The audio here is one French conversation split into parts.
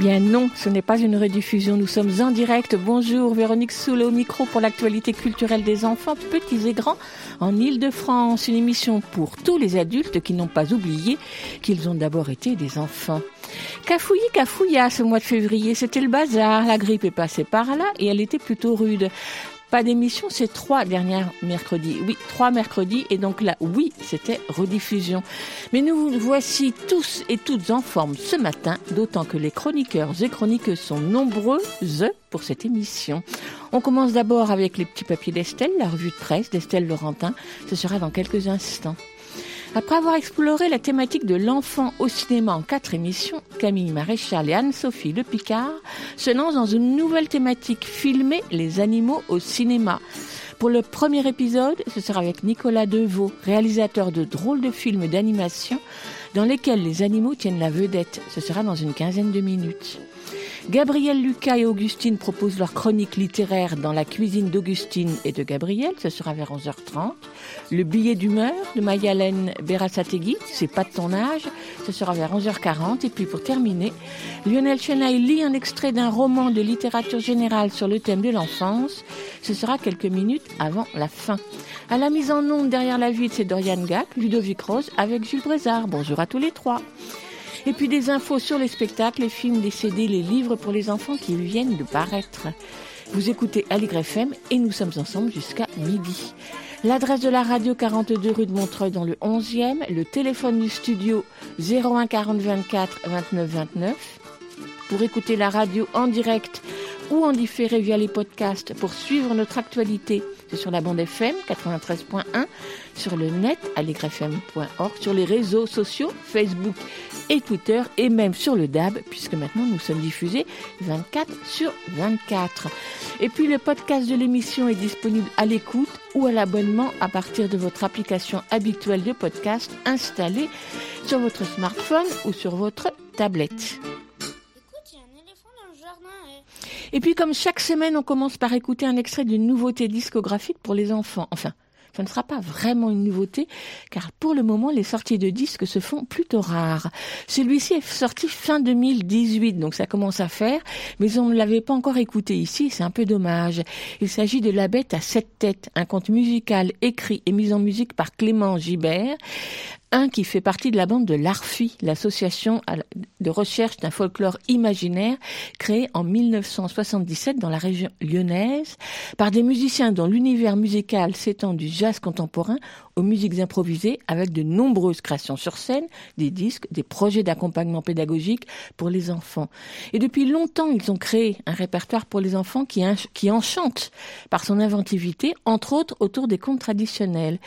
Bien non, ce n'est pas une rediffusion, nous sommes en direct. Bonjour, Véronique Soule au micro pour l'actualité culturelle des enfants, petits et grands, en Ile-de-France. Une émission pour tous les adultes qui n'ont pas oublié qu'ils ont d'abord été des enfants. Cafouillis, cafouilla ce mois de février, c'était le bazar. La grippe est passée par là et elle était plutôt rude. Pas d'émission, c'est trois derniers mercredis. Oui, trois mercredis. Et donc là, oui, c'était rediffusion. Mais nous voici tous et toutes en forme ce matin, d'autant que les chroniqueurs et chroniqueuses sont nombreuses pour cette émission. On commence d'abord avec les petits papiers d'Estelle, la revue de presse d'Estelle Laurentin. Ce sera dans quelques instants. Après avoir exploré la thématique de l'enfant au cinéma en quatre émissions, Camille Maréchal et Anne-Sophie Le Picard se lancent dans une nouvelle thématique, filmer les animaux au cinéma. Pour le premier épisode, ce sera avec Nicolas Deveau, réalisateur de drôles de films d'animation dans lesquels les animaux tiennent la vedette. Ce sera dans une quinzaine de minutes. Gabriel Lucas et Augustine proposent leur chronique littéraire dans la cuisine d'Augustine et de Gabriel. Ce sera vers 11h30. Le billet d'humeur de Mayalène Berasategui, c'est pas de ton âge. Ce sera vers 11h40. Et puis pour terminer, Lionel Chenaille lit un extrait d'un roman de littérature générale sur le thème de l'enfance. Ce sera quelques minutes avant la fin. À la mise en onde derrière la vitre, c'est Dorian Gac, Ludovic Rose avec Jules Brézard. Bonjour à tous les trois. Et puis des infos sur les spectacles, les films, les CD, les livres pour les enfants qui viennent de paraître. Vous écoutez Aligre FM et nous sommes ensemble jusqu'à midi. L'adresse de la radio 42 rue de Montreuil dans le 11e, le téléphone du studio 01 40 24 29 29. Pour écouter la radio en direct ou en différé via les podcasts pour suivre notre actualité, sur la bande FM 93.1, sur le net aligrefm.org, sur les réseaux sociaux Facebook et Twitter et même sur le DAB puisque maintenant nous sommes diffusés 24 sur 24. Et puis le podcast de l'émission est disponible à l'écoute ou à l'abonnement à partir de votre application habituelle de podcast installée sur votre smartphone ou sur votre tablette. Et puis comme chaque semaine, on commence par écouter un extrait d'une nouveauté discographique pour les enfants. Enfin, ce ne sera pas vraiment une nouveauté, car pour le moment, les sorties de disques se font plutôt rares. Celui-ci est sorti fin 2018, donc ça commence à faire, mais on ne l'avait pas encore écouté ici, c'est un peu dommage. Il s'agit de La Bête à sept têtes, un conte musical écrit et mis en musique par Clément Gibert, un qui fait partie de la bande de l'ARFI, l'association de recherche d'un folklore imaginaire créée en 1977 dans la région lyonnaise par des musiciens dont l'univers musical s'étend du jazz contemporain aux musiques improvisées avec de nombreuses créations sur scène, des disques, des projets d'accompagnement pédagogique pour les enfants. Et depuis longtemps, ils ont créé un répertoire pour les enfants qui, qui enchante par son inventivité, entre autres autour des contes traditionnels.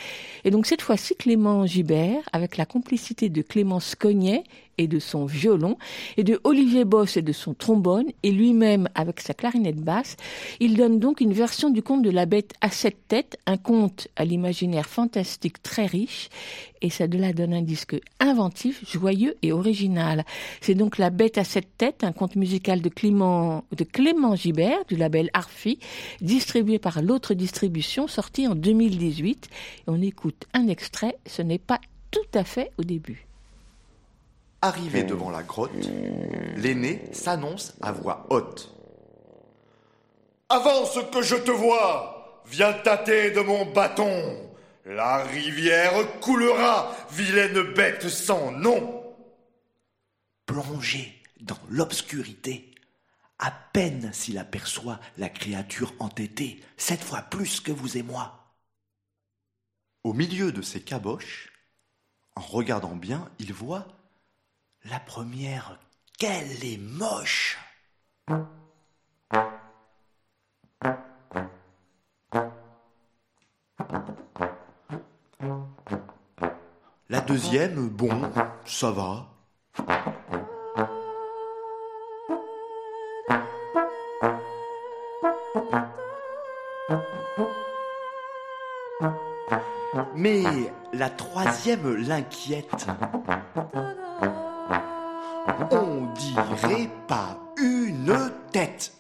Et donc cette fois-ci, Clément Gibert, avec la complicité de Clémence Cognet et de son violon, et de Olivier Boss et de son trombone, et lui-même avec sa clarinette basse, il donne donc une version du conte de la bête à sept têtes, un conte à l'imaginaire fantastique très riche, et ça de là donne un disque inventif, joyeux et original. C'est donc La bête à sept têtes, un conte musical de Clément, de Clément Gibert, du label Arfi, distribué par l'autre distribution, sorti en 2018. Et on écoute un extrait, ce n'est pas tout à fait au début. Arrivé devant la grotte, l'aîné s'annonce à voix haute. Avance que je te vois, viens tâter de mon bâton. La rivière coulera, vilaine bête sans nom. Plongé dans l'obscurité, à peine s'il aperçoit la créature entêtée, cette fois plus que vous et moi. Au milieu de ces caboches, en regardant bien, il voit la première, qu'elle est moche. La deuxième, bon, ça va. Mais la troisième l'inquiète. On dirait pas une tête.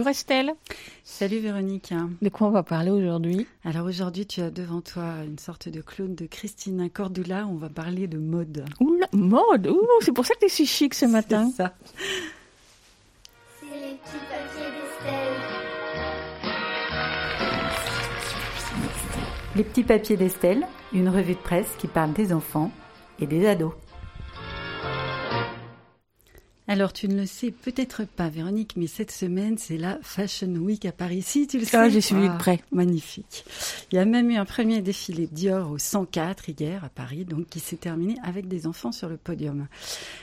Bonjour Estelle. Salut Véronique. De quoi on va parler aujourd'hui? Alors aujourd'hui, tu as devant toi une sorte de clone de Christina Cordula. On va parler de mode. Oula, mode Ouh, C'est pour ça que tu es si chic ce matin. C'est ça. C'est les petits papiers d'Estelle. Les petits papiers d'Estelle, une revue de presse qui parle des enfants et des ados. Alors, tu ne le sais peut-être pas, Véronique, mais cette semaine, c'est la Fashion Week à Paris. Si, tu le sais. Ah, j'ai suivi de Ah, près. Magnifique. Il y a même eu un premier défilé Dior au 104 hier à Paris, donc qui s'est terminé avec des enfants sur le podium.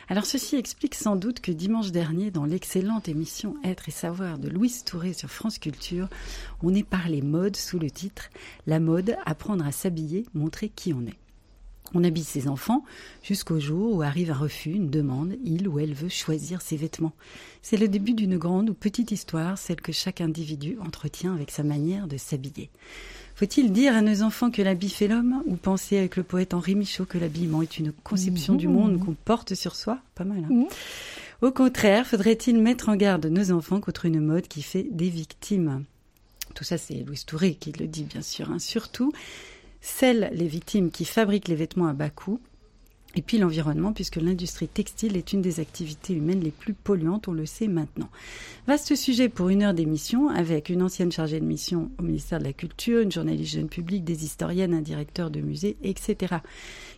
Alors, ceci explique sans doute que dimanche dernier, dans l'excellente émission Être et Savoir de Louise Touré sur France Culture, on est parlé mode sous le titre La mode, apprendre à s'habiller, montrer qui on est. On habille ses enfants jusqu'au jour où arrive un refus, une demande, il ou elle veut choisir ses vêtements. C'est le début d'une grande ou petite histoire, celle que chaque individu entretient avec sa manière de s'habiller. Faut-il dire à nos enfants que l'habit fait l'homme ou penser avec le poète Henri Michaud que l'habillement est une conception du monde qu'on porte sur soi? Pas mal, hein Mhm. Au contraire, faudrait-il mettre en garde nos enfants contre une mode qui fait des victimes? Tout ça, c'est Louise Touré qui le dit, bien sûr. hein. Surtout, celles, les victimes qui fabriquent les vêtements à bas coût, et puis l'environnement, puisque l'industrie textile est une des activités humaines les plus polluantes, on le sait maintenant. Vaste sujet pour une heure d'émission, avec une ancienne chargée de mission au ministère de la Culture, une journaliste jeune public, des historiennes, un directeur de musée, etc.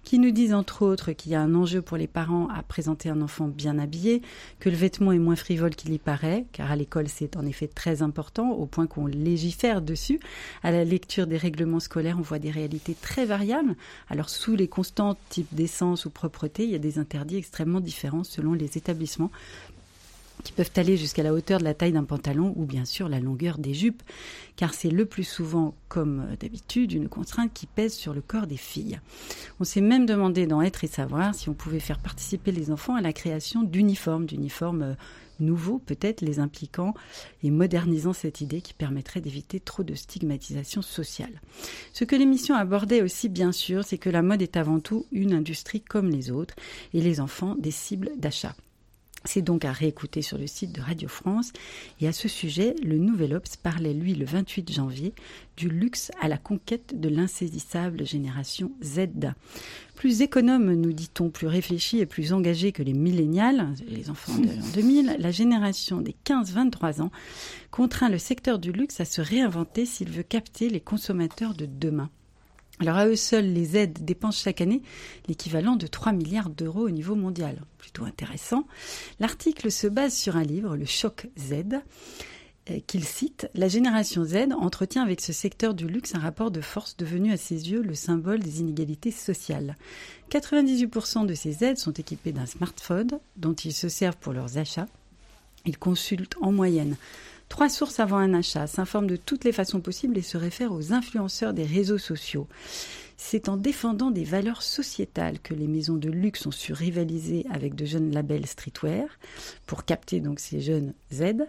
Qui nous disent entre autres qu'il y a un enjeu pour les parents à présenter un enfant bien habillé, que le vêtement est moins frivole qu'il y paraît, car à l'école c'est en effet très important, au point qu'on légifère dessus. À la lecture des règlements scolaires, on voit des réalités très variables. Alors sous les constantes type d'essence propreté, il y a des interdits extrêmement différents selon les établissements qui peuvent aller jusqu'à la hauteur de la taille d'un pantalon ou bien sûr la longueur des jupes, car c'est le plus souvent, comme d'habitude, une contrainte qui pèse sur le corps des filles. On s'est même demandé dans Être et Savoir si on pouvait faire participer les enfants à la création d'uniformes, d'uniformes euh, nouveaux peut-être, les impliquant et modernisant cette idée qui permettrait d'éviter trop de stigmatisation sociale. Ce que l'émission abordait aussi bien sûr, c'est que la mode est avant tout une industrie comme les autres et les enfants des cibles d'achat. C'est donc à réécouter sur le site de Radio France. Et à ce sujet, le Nouvel Obs parlait, lui, le 28 janvier, du luxe à la conquête de l'insaisissable génération Z. Plus économe, nous dit-on, plus réfléchi et plus engagé que les millénials, les enfants de l'an 2000, la génération des 15-23 ans contraint le secteur du luxe à se réinventer s'il veut capter les consommateurs de demain. Alors à eux seuls, les aides dépensent chaque année l'équivalent de 3 milliards d'euros au niveau mondial. Plutôt intéressant. L'article se base sur un livre, Le Choc Z, euh, qu'il cite. La génération Z entretient avec ce secteur du luxe un rapport de force devenu à ses yeux le symbole des inégalités sociales. 98% de ces aides sont équipés d'un smartphone dont ils se servent pour leurs achats. Ils consultent en moyenne Trois sources avant un achat, s'informent de toutes les façons possibles et se réfèrent aux influenceurs des réseaux sociaux. C'est en défendant des valeurs sociétales que les maisons de luxe ont su rivaliser avec de jeunes labels streetwear pour capter donc ces jeunes Z.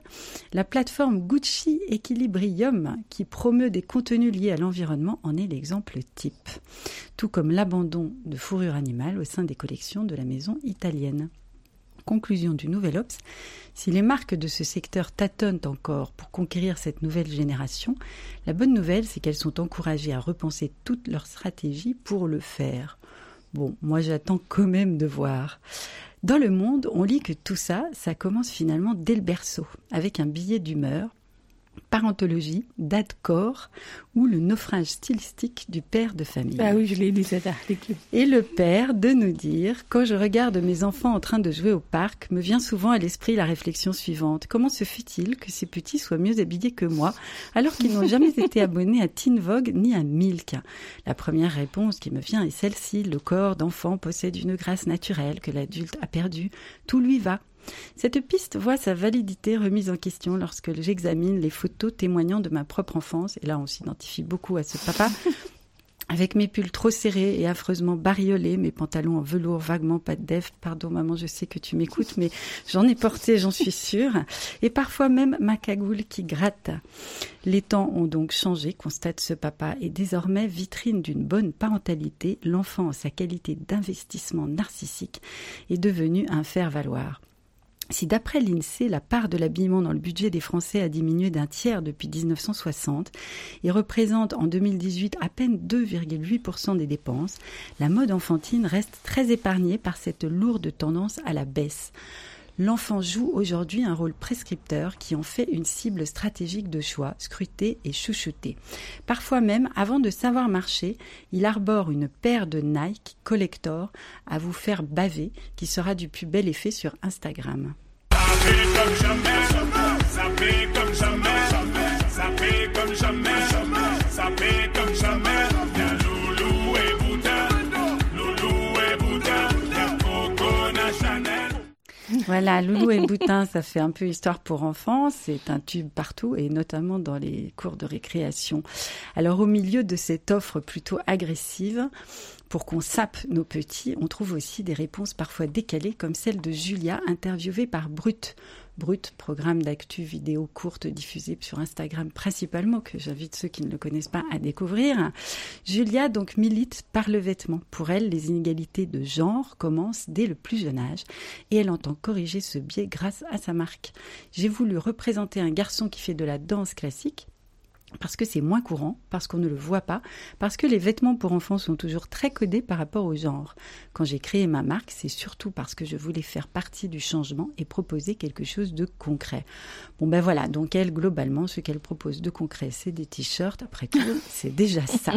La plateforme Gucci Equilibrium qui promeut des contenus liés à l'environnement en est l'exemple type, tout comme l'abandon de fourrure animale au sein des collections de la maison italienne. Conclusion du Nouvel Ops, si les marques de ce secteur tâtonnent encore pour conquérir cette nouvelle génération, la bonne nouvelle, c'est qu'elles sont encouragées à repenser toute leur stratégie pour le faire. Bon, moi j'attends quand même de voir. Dans le monde, on lit que tout ça, ça commence finalement dès le berceau, avec un billet d'humeur Parentologie d'Adcor ou le naufrage stylistique du père de famille. Ah oui, je l'ai lu cet article. Et le père de nous dire Quand je regarde mes enfants en train de jouer au parc, me vient souvent à l'esprit la réflexion suivante Comment se fait-il que ces petits soient mieux habillés que moi, alors qu'ils n'ont jamais été abonnés à Teen Vogue ni à Milk? La première réponse qui me vient est celle-ci Le corps d'enfant possède une grâce naturelle que l'adulte a perdue. Tout lui va. Cette piste voit sa validité remise en question lorsque j'examine les photos témoignant de ma propre enfance. Et là, on s'identifie beaucoup à ce papa. Avec mes pulls trop serrés et affreusement bariolés, mes pantalons en velours vaguement pas de def. Pardon maman, je sais que tu m'écoutes, mais j'en ai porté, j'en suis sûre. Et parfois même ma cagoule qui gratte. Les temps ont donc changé, constate ce papa, et désormais, vitrine d'une bonne parentalité, l'enfant en sa qualité d'investissement narcissique est devenu un faire-valoir. Si d'après l'INSEE, la part de l'habillement dans le budget des Français a diminué d'un tiers depuis 1960 et représente en 2018 à peine 2,8% des dépenses, la mode enfantine reste très épargnée par cette lourde tendance à la baisse. L'enfant joue aujourd'hui un rôle prescripteur qui en fait une cible stratégique de choix, scrutée et chouchoutée. Parfois même, avant de savoir marcher, il arbore une paire de Nike Collector à vous faire baver qui sera du plus bel effet sur Instagram. Voilà, Loulou et Boutin, ça fait un peu histoire pour enfants. C'est un tube partout et notamment dans les cours de récréation. Alors, au milieu de cette offre plutôt agressive, pour qu'on sape nos petits, on trouve aussi des réponses parfois décalées, comme celle de Julia, interviewée par Brut. Brut, programme d'actu vidéo courte diffusé sur Instagram principalement, que j'invite ceux qui ne le connaissent pas à découvrir. Julia donc milite par le vêtement. Pour elle, les inégalités de genre commencent dès le plus jeune âge et elle entend corriger ce biais grâce à sa marque. J'ai voulu représenter un garçon qui fait de la danse classique parce que c'est moins courant, parce qu'on ne le voit pas, parce que les vêtements pour enfants sont toujours très codés par rapport au genre. Quand j'ai créé ma marque, c'est surtout parce que je voulais faire partie du changement et proposer quelque chose de concret. Bon ben voilà, donc elle, globalement, ce qu'elle propose de concret, c'est des t-shirts. Après tout, c'est déjà ça.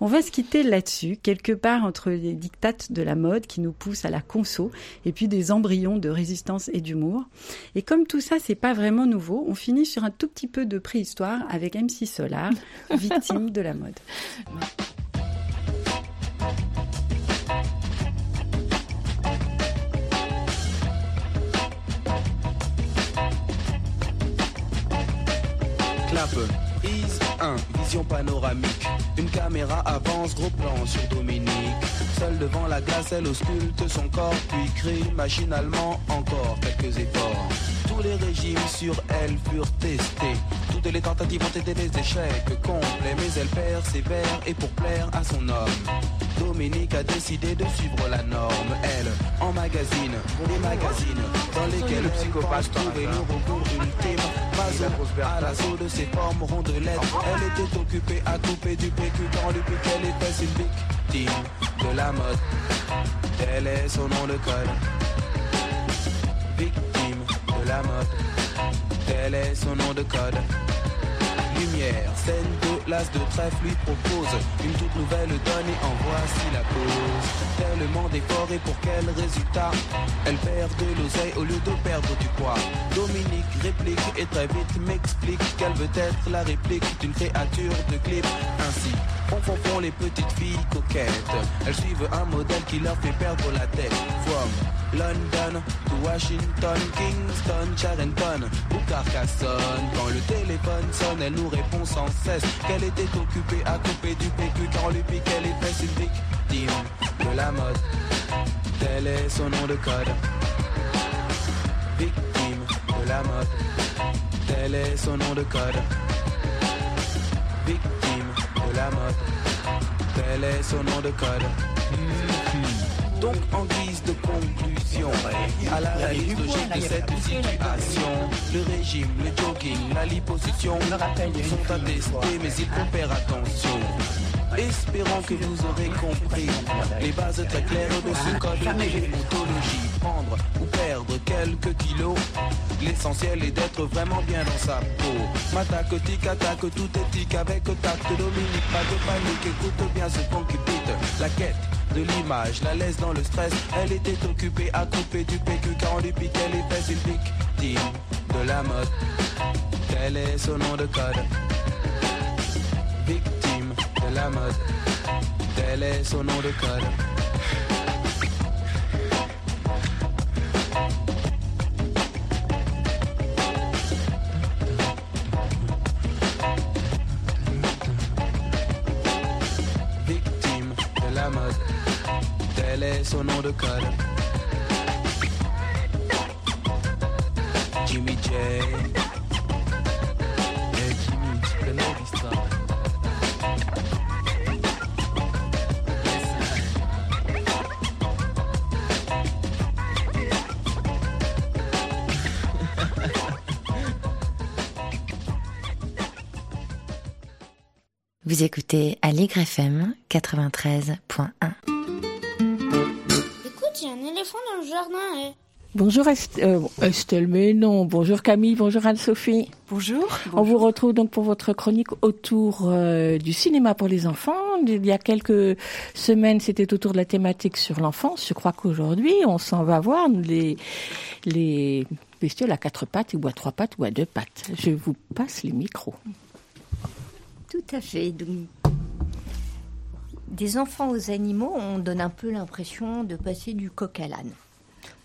On va se quitter là-dessus, quelque part entre les dictates de la mode qui nous poussent à la conso et puis des embryons de résistance et d'humour. Et comme tout ça, c'est pas vraiment nouveau, on finit sur un tout petit peu de préhistoire avec M6 Solar, victime de la mode. Clap, prise 1, vision panoramique. Une caméra avance, gros plan sur Dominique. Seule devant la glace, elle ausculte son corps, puis crie machinalement encore quelques efforts. Tous les régimes sur elle furent testés. Toutes les tentatives ont été des échecs complets, mais elle persévère et pour plaire à son homme. Dominique a décidé de suivre la norme. Elle, en magazine, des magazines dans lesquels le psychopathe trouvé le recours ultime. Mazo à l'assaut de ses formes rondelettes. Elle était occupée à couper du PQ quand lui piquait les fesses une victime de la mode. Tel est son nom de code. Victime de la mode. Tel est son nom de code lumière. Scène de l'as de trèfle lui propose une toute nouvelle donne et en voici la cause. Tellement et pour quel résultat? Elle perd de l'oseille au lieu de perdre du poids. Dominique réplique et très vite m'explique qu'elle veut être la réplique d'une créature de clip. Ainsi, on confond les petites filles coquettes. Elles suivent un modèle qui leur fait perdre la tête. From London to Washington, Kingston, Charenton ou Carcassonne. Quand le téléphone sonne, elle nous répond sans cesse qu'elle était occupée à couper du PQ quand lui piquait les fesses une victime de la mode. Tel est son nom de code. Victime de la mode. Tel est son nom de code. Victime la mode. Tel est son nom de code. Donc en guise de conclusion, à la réalité logique de cette situation, le régime, le jogging, la liposuction sont attestés, mais il faut faire attention. Espérons que vous aurez compris les bases très claires de ce code déontologie. Prendre ou perdre quelques kilos, l'essentiel est d'être vraiment bien dans sa peau. M'attaque, tic, attaque, tout éthique avec tact. Dominique, pas de panique, écoute bien ce qu'on. La quête de l'image, la laisse dans le stress. Elle était occupée à couper du PQ car on lui piquait les fesses. Une victime de la mode. Tel est son nom de code. Mode. Tel est son nom de code. Victime de la son de code. Vous écoutez Allegre FM 93.1. Écoute, il y a un éléphant dans le jardin. Et... Bonjour Est- euh, Estelle, mais non. Bonjour Camille, bonjour Anne-Sophie. Bonjour. On vous retrouve donc pour votre chronique autour euh, du cinéma pour les enfants. Il y a quelques semaines, c'était autour de la thématique sur l'enfance. Je crois qu'aujourd'hui, on s'en va voir les, les bestioles à quatre pattes ou à trois pattes ou à deux pattes. Je vous passe les micros. Tout à fait. Des enfants aux animaux, on donne un peu l'impression de passer du coq à l'âne.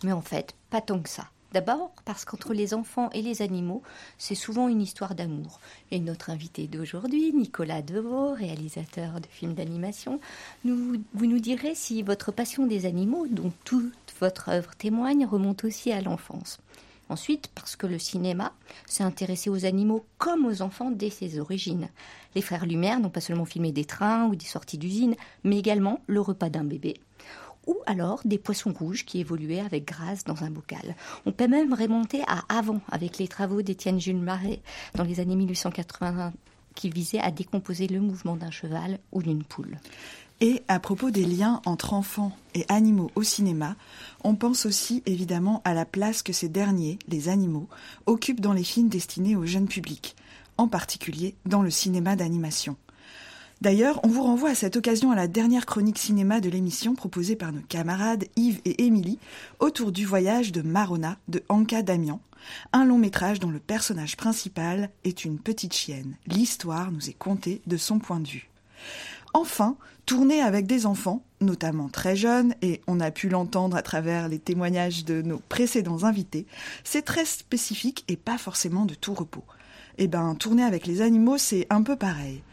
Mais en fait, pas tant que ça. D'abord parce qu'entre les enfants et les animaux, c'est souvent une histoire d'amour. Et notre invité d'aujourd'hui, Nicolas Deveau, réalisateur de films d'animation, vous nous direz si votre passion des animaux, dont toute votre œuvre témoigne, remonte aussi à l'enfance. Ensuite, parce que le cinéma s'est intéressé aux animaux comme aux enfants dès ses origines. Les frères Lumière n'ont pas seulement filmé des trains ou des sorties d'usine, mais également le repas d'un bébé. Ou alors des poissons rouges qui évoluaient avec grâce dans un bocal. On peut même remonter à avant avec les travaux d'Étienne Jules Marais dans les années 1880 qui visaient à décomposer le mouvement d'un cheval ou d'une poule. Et à propos des liens entre enfants et animaux au cinéma, on pense aussi évidemment à la place que ces derniers, les animaux, occupent dans les films destinés au jeune public, en particulier dans le cinéma d'animation. D'ailleurs, on vous renvoie à cette occasion à la dernière chronique cinéma de l'émission proposée par nos camarades Yves et Émilie autour du voyage de Marona de Anka Damian, un long métrage dont le personnage principal est une petite chienne. L'histoire nous est contée de son point de vue. Enfin, tourner avec des enfants, notamment très jeunes, et on a pu l'entendre à travers les témoignages de nos précédents invités, c'est très spécifique et pas forcément de tout repos. Eh ben, tourner avec les animaux, c'est un peu pareil.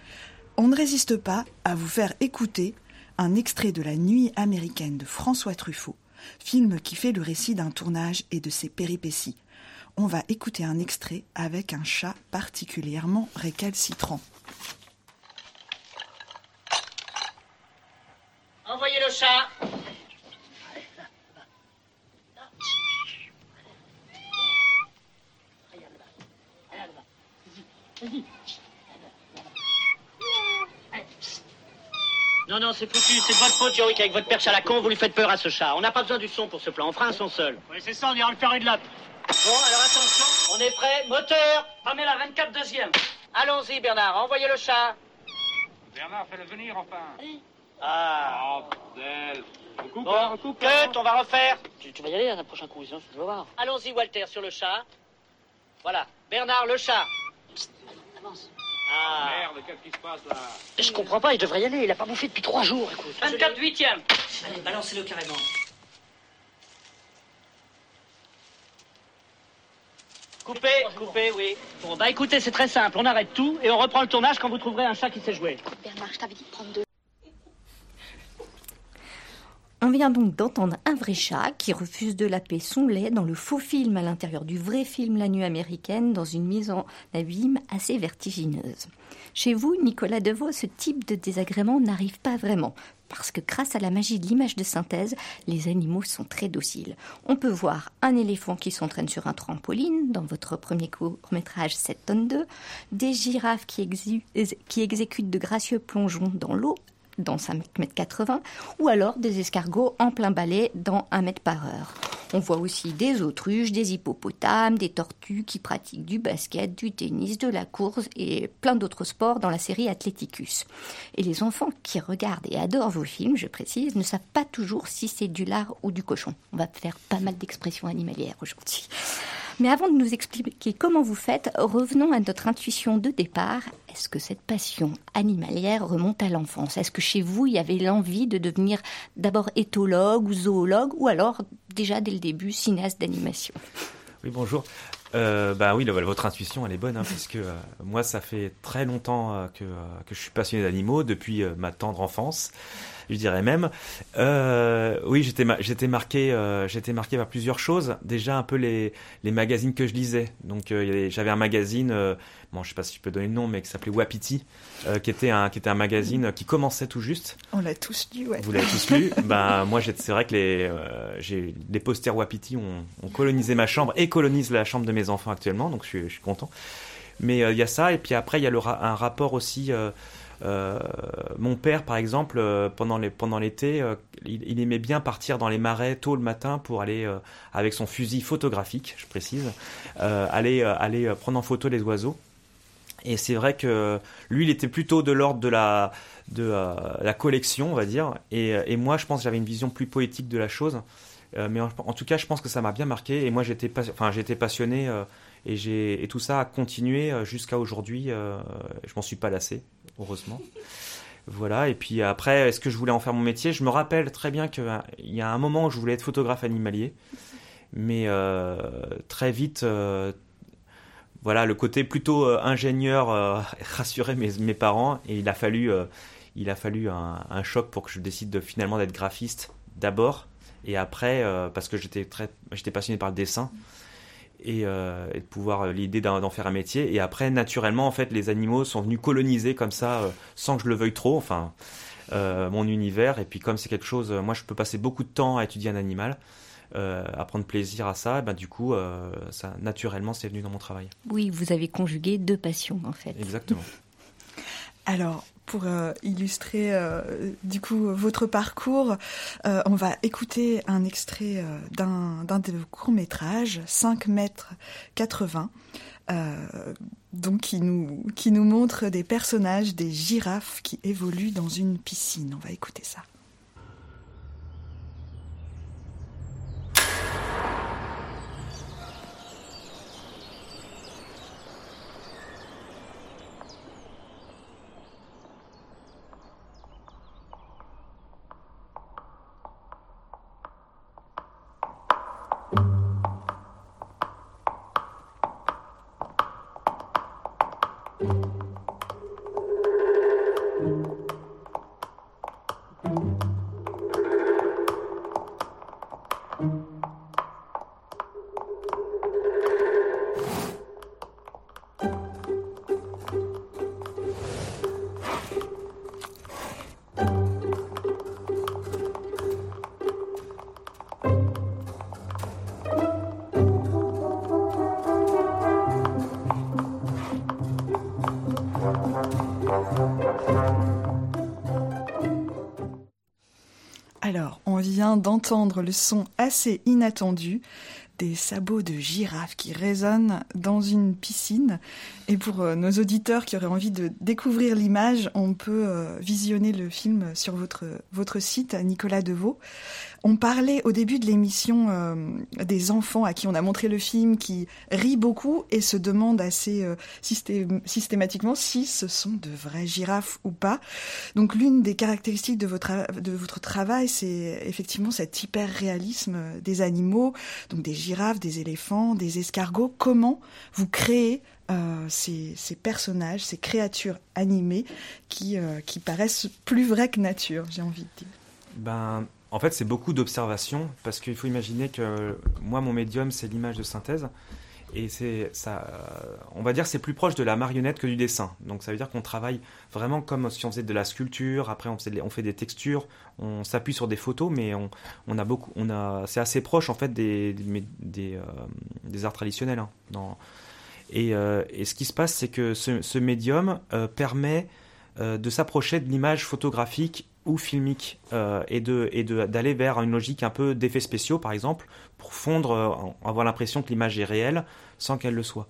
On ne résiste pas à vous faire écouter un extrait de La Nuit américaine de François Truffaut, film qui fait le récit d'un tournage et de ses péripéties. On va écouter un extrait avec un chat particulièrement récalcitrant. Envoyez le chat. Non, non, c'est foutu, c'est de votre faute, Yorick, avec votre perche à la con, vous lui faites peur à ce chat. On n'a pas besoin du son pour ce plan, on fera un son seul. Oui, c'est ça, on ira le faire une latte. Bon, alors attention, on est prêt, moteur Pamela 24 deuxième. Allons-y, Bernard, envoyez le chat. Bernard, fais-le venir, enfin. Oui. Ah. Oh, bordel. On coupe, Bon, hein, on coupe. cut, hein. on va refaire. Tu, tu vas y aller à un prochain coup, sinon tu vas voir. Allons-y, Walter, sur le chat. Voilà. Bernard, le chat. Psst, avance. Ah. Merde, qu'est-ce qui se passe là Je comprends pas, il devrait y aller. Il a pas bouffé depuis trois jours, écoute. 24 huitième. Allez, balancez-le carrément. Coupez, coupez, oui. Bon, bah écoutez, c'est très simple. On arrête tout et on reprend le tournage quand vous trouverez un chat qui sait jouer. Bernard, je t'avais dit de prendre deux. On vient donc d'entendre un vrai chat qui refuse de laper son lait dans le faux film à l'intérieur du vrai film La Nuit américaine dans une mise en abîme assez vertigineuse. Chez vous, Nicolas Devaux, ce type de désagrément n'arrive pas vraiment. Parce que grâce à la magie de l'image de synthèse, les animaux sont très dociles. On peut voir un éléphant qui s'entraîne sur un trampoline dans votre premier court-métrage 7 tonnes 2, des girafes qui, exécutent de gracieux plongeons dans l'eau dans 5 mètres 80 ou alors des escargots en plein balai dans 1 mètre par heure. On voit aussi des autruches, des hippopotames, des tortues qui pratiquent du basket, du tennis, de la course et plein d'autres sports dans la série Athleticus. Et les enfants qui regardent et adorent vos films, je précise, ne savent pas toujours si c'est du lard ou du cochon. On va faire pas mal d'expressions animalières aujourd'hui. Mais avant de nous expliquer comment vous faites, revenons à notre intuition de départ. Est-ce que cette passion animalière remonte à l'enfance? Est-ce que chez vous, il y avait l'envie de devenir d'abord éthologue ou zoologue, ou alors déjà dès le début cinéaste d'animation? Oui, bonjour. Euh, bah oui, le- votre intuition, elle est bonne, hein, parce euh, moi, ça fait très longtemps euh, que, euh, je suis passionné d'animaux, depuis euh, ma tendre enfance, je dirais même. Euh, oui, j'étais ma- marqué, j'étais marqué par plusieurs choses. Déjà, un peu les, les magazines que je lisais. Donc, j'avais un magazine, bon, je sais pas si je peux donner le nom, mais qui s'appelait Wapiti, euh, qui était un qui était un magazine qui commençait tout juste. On l'a tous lu, ouais. Vous l'avez tous lu. ben moi, c'est vrai que les, euh, j'ai les posters Wapiti ont, ont colonisé ma chambre et colonisent la chambre de mes enfants actuellement, donc je suis, je suis content. Mais euh, il y a ça, et puis après, il y a le ra- un rapport aussi. euh, mon père, par exemple, euh, pendant les pendant l'été, euh, il, il aimait bien partir dans les marais tôt le matin pour aller avec son fusil photographique, je précise, aller aller prendre en photo les oiseaux. Et c'est vrai que lui, il était plutôt de l'ordre de la, de euh, la collection, on va dire. Et, moi, je pense que j'avais une vision plus poétique de la chose. Euh, mais en, tout cas, je pense que ça m'a bien marqué. Et moi, j'étais pas, enfin, j'étais passionné. euh, et, j'ai, et tout ça a continué jusqu'à aujourd'hui. je m'en suis pas lassé, heureusement. Voilà, et puis après, est-ce que je voulais en faire mon métier? Je me rappelle très bien qu'il y a un moment où je voulais être photographe animalier, mais très vite, voilà, le côté plutôt euh, ingénieur euh, rassurait mes, parents, et il a fallu, euh, il a fallu un, choc pour que je décide de, finalement d'être graphiste d'abord, et après, parce que j'étais très, j'étais passionné par le dessin et, de pouvoir l'idée d'en faire un métier. Et après, naturellement, en fait, les animaux sont venus coloniser comme ça, sans que je le veuille trop, enfin, mon univers. Et puis, comme c'est quelque chose, moi, je peux passer beaucoup de temps à étudier un animal, euh, à prendre plaisir à ça. Et ben, du coup, euh, ça, naturellement, c'est venu dans mon travail. Oui, vous avez conjugué deux passions en fait. Exactement. Alors, pour euh, illustrer euh, du coup votre parcours, euh, on va écouter un extrait euh, d'un d'un de vos courts-métrages, 5 mètres 80, euh, donc qui nous, qui nous montre des personnages, des girafes qui évoluent dans une piscine. On va écouter ça. D'entendre le son assez inattendu des sabots de girafe qui résonnent dans une piscine. Et pour euh, nos auditeurs qui auraient envie de découvrir l'image, on peut euh, visionner le film sur votre, votre site, Nicolas Deveau. On parlait au début de l'émission euh, des enfants à qui on a montré le film qui rient beaucoup et se demandent assez systématiquement si ce sont de vraies girafes ou pas. Donc l'une des caractéristiques de votre, de votre travail, c'est effectivement cet hyper-réalisme des animaux, donc des girafes, des éléphants, des escargots. Comment vous créez euh, ces, personnages, ces créatures animées qui, euh, qui paraissent plus vraies que nature, j'ai envie de dire? Ben, En fait, c'est beaucoup d'observations, parce qu'il faut imaginer que moi, mon médium, c'est l'image de synthèse. Et c'est ça, on va dire, c'est plus proche de la marionnette que du dessin. Donc ça veut dire qu'on travaille vraiment comme si on faisait de la sculpture. Après, on, fait des textures, on s'appuie sur des photos, mais on, a beaucoup, on a, c'est assez proche en fait des des, euh, arts traditionnels. Hein, euh, et, ce qui se passe, c'est que ce, médium euh, permet de s'approcher de l'image photographique ou filmique et de et d'aller vers une logique un peu d'effets spéciaux, par exemple, pour fondre, avoir l'impression que l'image est réelle sans qu'elle le soit.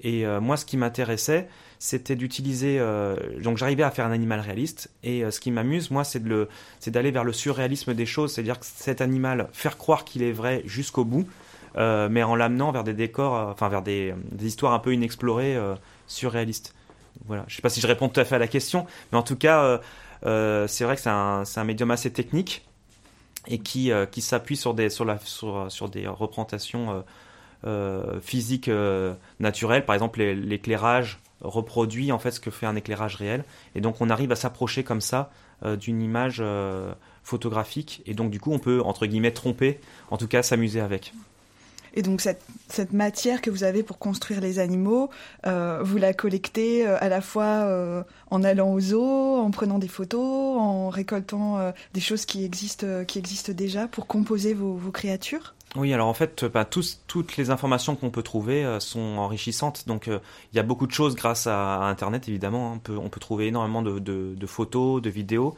Et euh, moi, ce qui m'intéressait, c'était d'utiliser. Euh, donc, j'arrivais à faire un animal réaliste. Et euh, ce qui m'amuse, moi, c'est de c'est d'aller vers le surréalisme des choses, c'est-à-dire que cet animal, faire croire qu'il est vrai jusqu'au bout, mais en l'amenant vers des décors, enfin vers des, des, histoires un peu inexplorées, surréalistes. Voilà. Je sais pas si je réponds tout à fait à la question, mais en tout cas, c'est vrai que c'est un, médium assez technique et qui, qui s'appuie sur des, sur, la, sur, sur des représentations euh, physique euh, naturelle, par exemple l'éclairage reproduit en fait ce que fait un éclairage réel, et donc on arrive à s'approcher comme ça euh, d'une image photographique, et donc du coup on peut entre guillemets tromper, en tout cas s'amuser avec. Et donc cette, matière que vous avez pour construire les animaux, vous la collectez à la fois en allant aux zoos, en prenant des photos, en récoltant des choses qui existent, déjà pour composer vos, créatures? Oui, alors en fait, toutes les informations qu'on peut trouver euh, sont enrichissantes. Donc euh, il y a beaucoup de choses grâce à, Internet, évidemment. Hein. On peut, trouver énormément de, photos, de vidéos.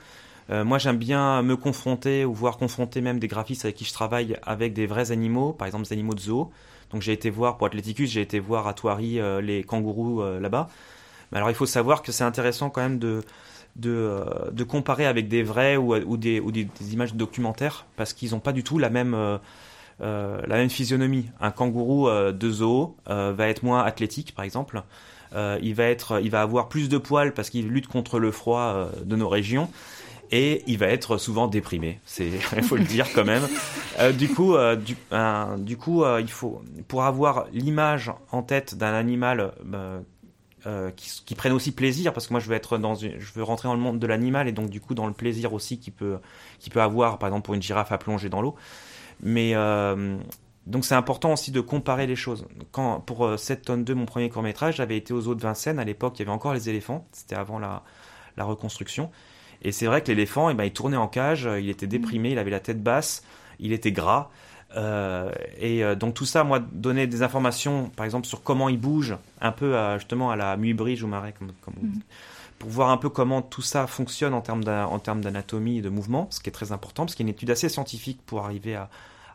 Euh, moi, j'aime bien me confronter ou voir confronter même des graphistes avec qui je travaille avec des vrais animaux, par exemple des animaux de zoo. Donc j'ai été voir, pour Athleticus, j'ai été voir à Thoiry les kangourous là-bas. Mais alors il faut savoir que c'est intéressant quand même de, de, de, comparer avec des vrais ou, ou, des, ou des, images documentaires parce qu'ils n'ont pas du tout la même euh, la même physionomie. Un kangourou euh, de zoo euh, va être moins athlétique, par exemple. il va être, il va avoir plus de poils parce qu'il lutte contre le froid de nos régions et il va être souvent déprimé. C'est, il faut le dire quand même. du coup, du, du, coup, il faut pour avoir l'image en tête d'un animal qui, qui, prenne aussi plaisir, parce que moi je veux être dans, je veux rentrer dans le monde de l'animal et donc du coup dans le plaisir aussi qu'il peut, qui peut avoir, par exemple pour une girafe à plonger dans l'eau. Mais euh, donc c'est important aussi de comparer les choses. Pour 7 euh, tonnes 2, mon premier court métrage, j'avais été aux eaux de Vincennes. À l'époque, il y avait encore les éléphants. C'était avant la, reconstruction. Et c'est vrai que l'éléphant, eh ben, il tournait en cage, il était déprimé, il avait la tête basse, il était gras. Euh, et euh, donc tout ça, moi, donner des informations, par exemple, sur comment il bouge, un peu à, justement à la Muybridge ou Marais, comme, comme mm pour voir un peu comment tout ça fonctionne en termes d'anatomie et de mouvement, ce qui est très important, parce qu'il y a une étude assez scientifique pour arriver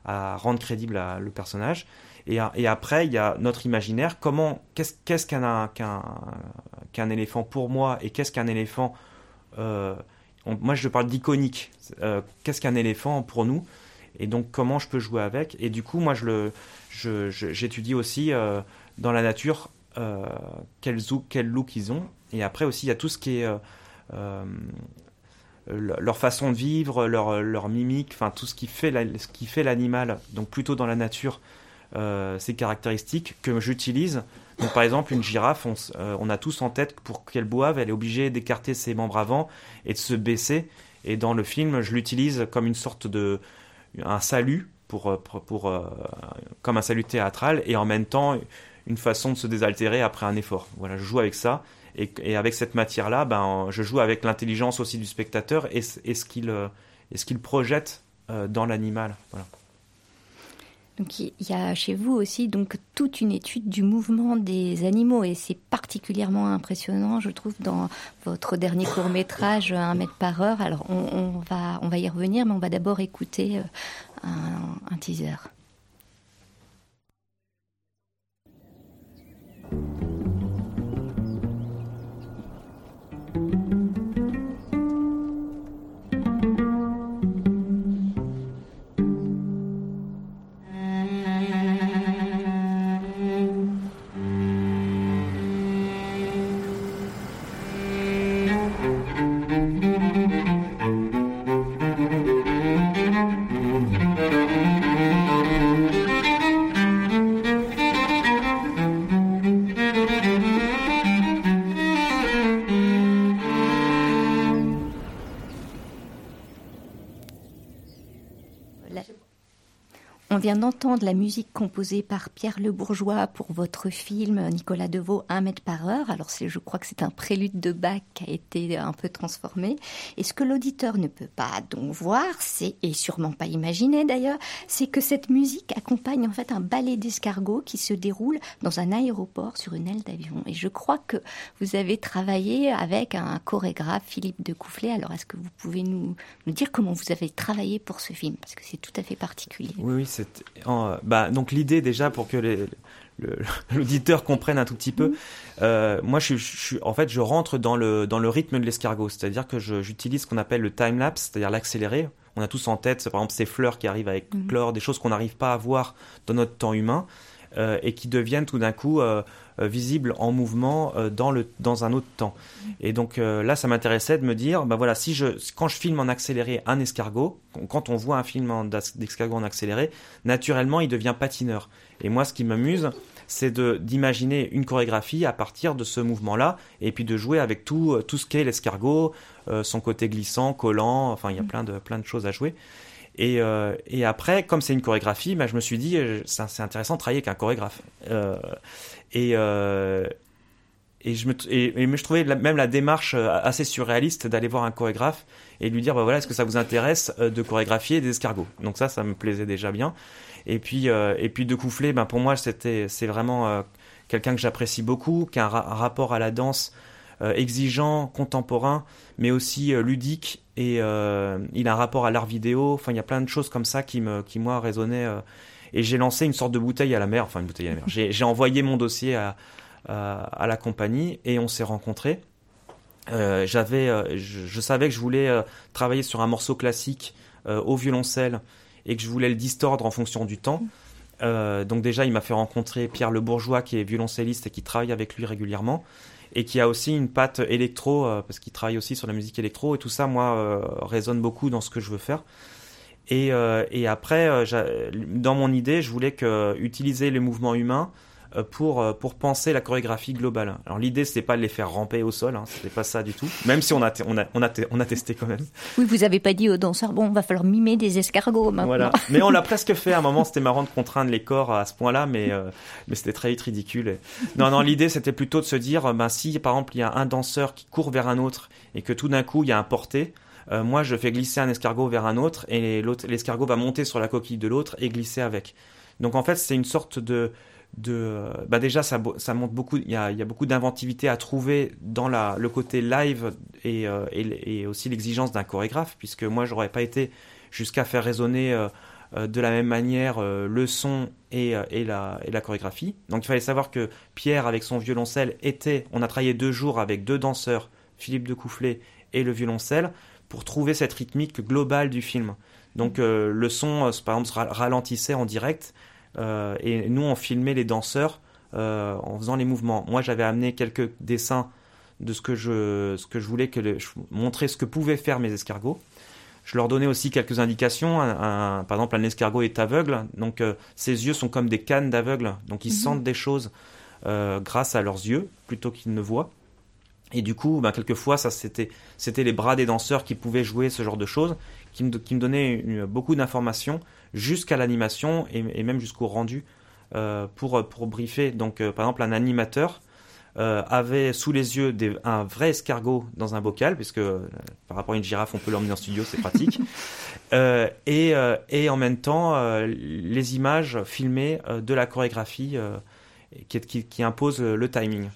à, rendre crédible le personnage. Et, et, après, il y a notre imaginaire. Comment, qu'est-ce qu'un éléphant pour moi et qu'est-ce qu'un éléphant euh, Moi, je parle d'iconique. Euh, qu'est-ce qu'un éléphant pour nous? Et donc, comment je peux jouer avec? Et du coup, moi, je j'étudie aussi euh, dans la nature quel, quel look ils ont et après aussi, il y a tout ce qui est euh, euh, leur façon de vivre, leur, mimique, enfin tout ce qui fait ce qui fait l'animal, donc plutôt dans la nature, euh, ces caractéristiques que j'utilise. Donc par exemple, une girafe, on, on a tous en tête que pour qu'elle boive, elle est obligée d'écarter ses membres avant et de se baisser. Et dans le film, je l'utilise comme une sorte de un salut pour, pour, pour comme un salut théâtral et en même temps une façon de se désaltérer après un effort. Voilà, je joue avec ça. Et, avec cette matière-là, ben, je joue avec l'intelligence aussi du spectateur et, ce qu'il euh, ce qu'il projette euh, dans l'animal. Voilà. Donc il y a chez vous aussi donc toute une étude du mouvement des animaux et c'est particulièrement impressionnant, je trouve, dans votre dernier court métrage, un mètre par heure. Alors on, va on va y revenir, mais on va d'abord écouter euh, un teaser. Vient d'entendre la musique composée par Pierre Le Bourgeois pour votre film Nicolas Deveau 1 mètre par heure. Alors je crois que c'est un prélude de Bach qui a été un peu transformé. Et ce que l'auditeur ne peut pas donc voir, et sûrement pas imaginer d'ailleurs, c'est que cette musique accompagne en fait un ballet d'escargots qui se déroule dans un aéroport sur une aile d'avion. Et je crois que vous avez travaillé avec un chorégraphe Philippe de Coufflet. Alors est-ce que vous pouvez nous, dire comment vous avez travaillé pour ce film? Parce que c'est tout à fait particulier. Oui, oui, c'est bah, donc l'idée déjà pour que les- l'auditeur comprenne un tout petit peu. euh, moi, je, suis- en fait, je rentre dans le dans le rythme de l'escargot, c'est-à-dire que j'utilise ce qu'on appelle le time lapse, c'est-à-dire l'accéléré. On a tous en tête, par exemple, ces fleurs qui arrivent avec Mhm. chlore, des choses qu'on n'arrive pas à voir dans notre temps humain. euh, et qui deviennent tout d'un coup euh, euh, visibles en mouvement euh, dans, le, dans un autre temps. Et donc euh, là, ça m'intéressait de me dire, bah voilà, si je, quand je filme en accéléré un escargot, quand on voit un film d'escargot en accéléré, naturellement, il devient patineur. Et moi, ce qui m'amuse, c'est de- d'imaginer une chorégraphie à partir de ce mouvement-là, et puis de jouer avec tout, tout ce qu'est l'escargot, euh, son côté glissant, collant, enfin, il y a plein de, plein de choses à jouer. Et, euh, et après, comme c'est une chorégraphie, bah, je me suis dit, c'est c'est intéressant de travailler avec un chorégraphe. Euh, et, euh, et, je me, et, je trouvais même la démarche euh, assez surréaliste d'aller voir un chorégraphe et lui dire, bah voilà, est-ce que ça vous intéresse euh, de chorégraphier des escargots? Donc ça, ça me plaisait déjà bien. Et puis, et puis de Coufflet, ben pour moi, c'était, c'est vraiment quelqu'un que j'apprécie beaucoup, qui a un, ra- un rapport à la danse exigeant, contemporain, mais aussi ludique. Et il a un rapport à l'art vidéo. Enfin, il y a plein de choses comme ça qui, me, qui moi, résonnaient. Et j'ai lancé une sorte de bouteille à la mer, enfin une bouteille à la mer. J'ai envoyé mon dossier à, à, la compagnie et on s'est rencontrés. Euh, j'avais, euh, je, savais que je voulais euh, travailler sur un morceau classique au violoncelle et que je voulais le distordre en fonction du temps. Donc déjà, il m'a fait rencontrer Pierre Le Bourgeois, qui est violoncelliste et qui travaille avec lui régulièrement, et qui a aussi une patte électro, parce qu'il travaille aussi sur la musique électro, et tout ça, moi, résonne beaucoup dans ce que je veux faire. Et, euh, et après, euh, dans mon idée, je voulais que, utiliser les mouvements humains euh, pour, pour penser la chorégraphie globale. Alors l'idée, c'était pas de les faire ramper au sol, hein, c'était pas ça du tout, même si on a, on a, on a, on a testé quand même. Oui, vous avez pas dit aux danseurs, bon, va falloir mimer des escargots maintenant. Voilà. Mais on l'a presque fait à un moment, c'était marrant de contraindre les corps à ce point-là, mais, euh, mais c'était très vite ridicule. Non, non, l'idée c'était plutôt de se dire, ben, si par exemple il y a un danseur qui court vers un autre et que tout d'un coup il y a un porté, euh, moi je fais glisser un escargot vers un autre et l'escargot va monter sur la coquille de l'autre et glisser avec. Donc en fait c'est une sorte de de bah déjà ça ça montre beaucoup il y a, y a beaucoup d'inventivité à trouver dans la le côté live et euh, et, aussi l'exigence d'un chorégraphe puisque moi j'aurais pas été jusqu'à faire résonner euh, de la même manière le son et, et, la, et la chorégraphie. Donc il fallait savoir que Pierre, avec son violoncelle, était. On a travaillé deux jours avec deux danseurs, Philippe de Coufflet et le violoncelle, pour trouver cette rythmique globale du film. Donc euh, le son, euh, par exemple, ralentissait en direct euh, et nous on filmait les danseurs euh, en faisant les mouvements. Moi j'avais amené quelques dessins de ce que je, ce que je voulais que le- je montrer ce que pouvaient faire mes escargots. Je leur donnais aussi quelques indications. Un- un- par exemple, un escargot est aveugle, donc ses yeux sont comme des cannes d'aveugle, donc ils Mhm. sentent des choses grâce à leurs yeux plutôt qu'ils ne voient. Et du coup, ben, quelquefois, ça c'était c'était les bras des danseurs qui pouvaient jouer ce genre de choses, qui me, qui me donnaient une- beaucoup d'informations jusqu'à l'animation et, et même jusqu'au rendu euh, pour pour briefer. Donc, euh, par exemple, un animateur euh, avait sous les yeux des, un vrai escargot dans un bocal, puisque euh, par rapport à une girafe, on peut l'emmener en studio, c'est pratique. Euh, et, euh, et en même temps, euh, les images filmées de la chorégraphie euh, qui, qui, qui impose le timing.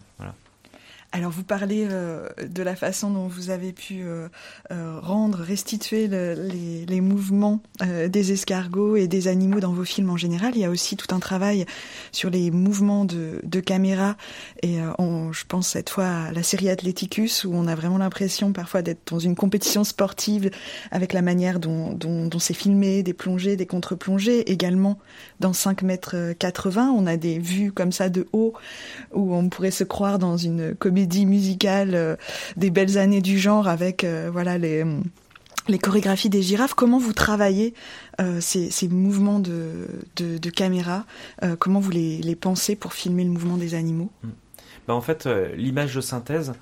Alors vous parlez euh, de la façon dont vous avez pu euh, euh, rendre, restituer le- les, mouvements des escargots et des animaux dans vos films en général. Il y a aussi tout un travail sur les mouvements de, de caméra et je pense cette fois à la série Athleticus où on a vraiment l'impression parfois d'être dans une compétition sportive avec la manière dont, dont, dont c'est filmé, des plongées, des contre-plongées. Également dans 5 mètres 80, on a des vues comme ça de haut où on pourrait se croire dans une comédie musicale euh, des belles années du genre avec euh, voilà les les chorégraphies des girafes. Comment vous travaillez euh, ces, ces mouvements de, de, caméra Comment vous les, les pensez pour filmer le mouvement des animaux? Bah, en fait, l'image de synthèse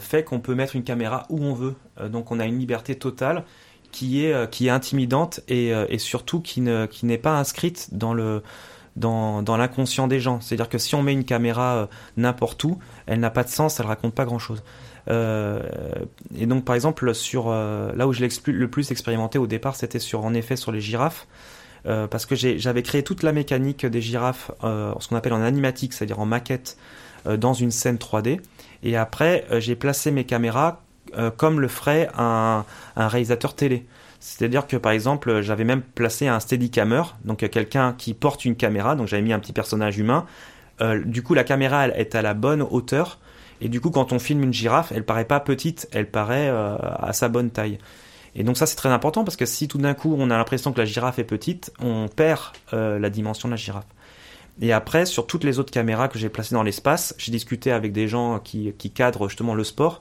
fait qu'on peut mettre une caméra où on veut. Donc on a une liberté totale qui est, qui est intimidante et, et surtout qui ne qui n'est pas inscrite dans le dans, l'inconscient des gens. C'est-à-dire que si on met une caméra euh, n'importe où, elle n'a pas de sens, elle raconte pas grand-chose. Euh, et donc par exemple sur euh, là où je l'ai le plus expérimenté au départ, c'était sur en effet sur les girafes. Parce que j'avais créé toute la mécanique des girafes, ce qu'on appelle en animatique, c'est-à-dire en maquette, dans une scène 3D. Et après, j'ai placé mes caméras comme le ferait un réalisateur télé. C'est-à-dire que par exemple, j'avais même placé un steadicammer, donc quelqu'un qui porte une caméra, donc j'avais mis un petit personnage humain. Euh, du coup, la caméra elle, est à la bonne hauteur, et du coup, quand on filme une girafe, elle paraît pas petite, elle paraît euh, à sa bonne taille. Et donc ça, c'est très important parce que si tout d'un coup on a l'impression que la girafe est petite, on perd euh, la dimension de la girafe. Et après, sur toutes les autres caméras que j'ai placées dans l'espace, j'ai discuté avec des gens qui, qui cadrent justement le sport.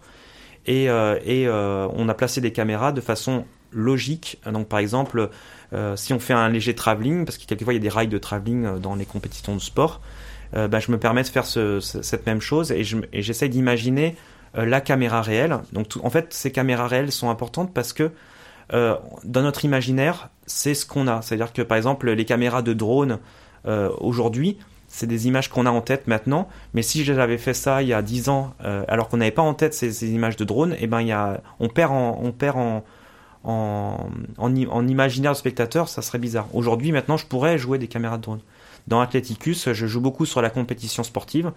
Et, on a placé des caméras de façon logique. Donc par exemple, euh, si on fait un léger travelling, parce que quelquefois il y a des rails de travelling euh, dans les compétitions de sport, euh, bah, je me permets de faire ce- ce- cette même chose et je- et j'essaie d'imaginer la caméra réelle. Donc en fait, ces caméras réelles sont importantes parce que dans notre imaginaire, c'est ce qu'on a. C'est-à-dire que par exemple, les caméras de drone aujourd'hui, c'est des images qu'on a en tête maintenant. Mais si j'avais fait ça il y a 10 ans, alors qu'on n'avait pas en tête ces, images de drone, et ben y a, on perd on perd en, en, en, en imaginaire de spectateur, ça serait bizarre. Aujourd'hui, maintenant, je pourrais jouer des caméras de drone. Dans Athleticus, je joue beaucoup sur la compétition sportive.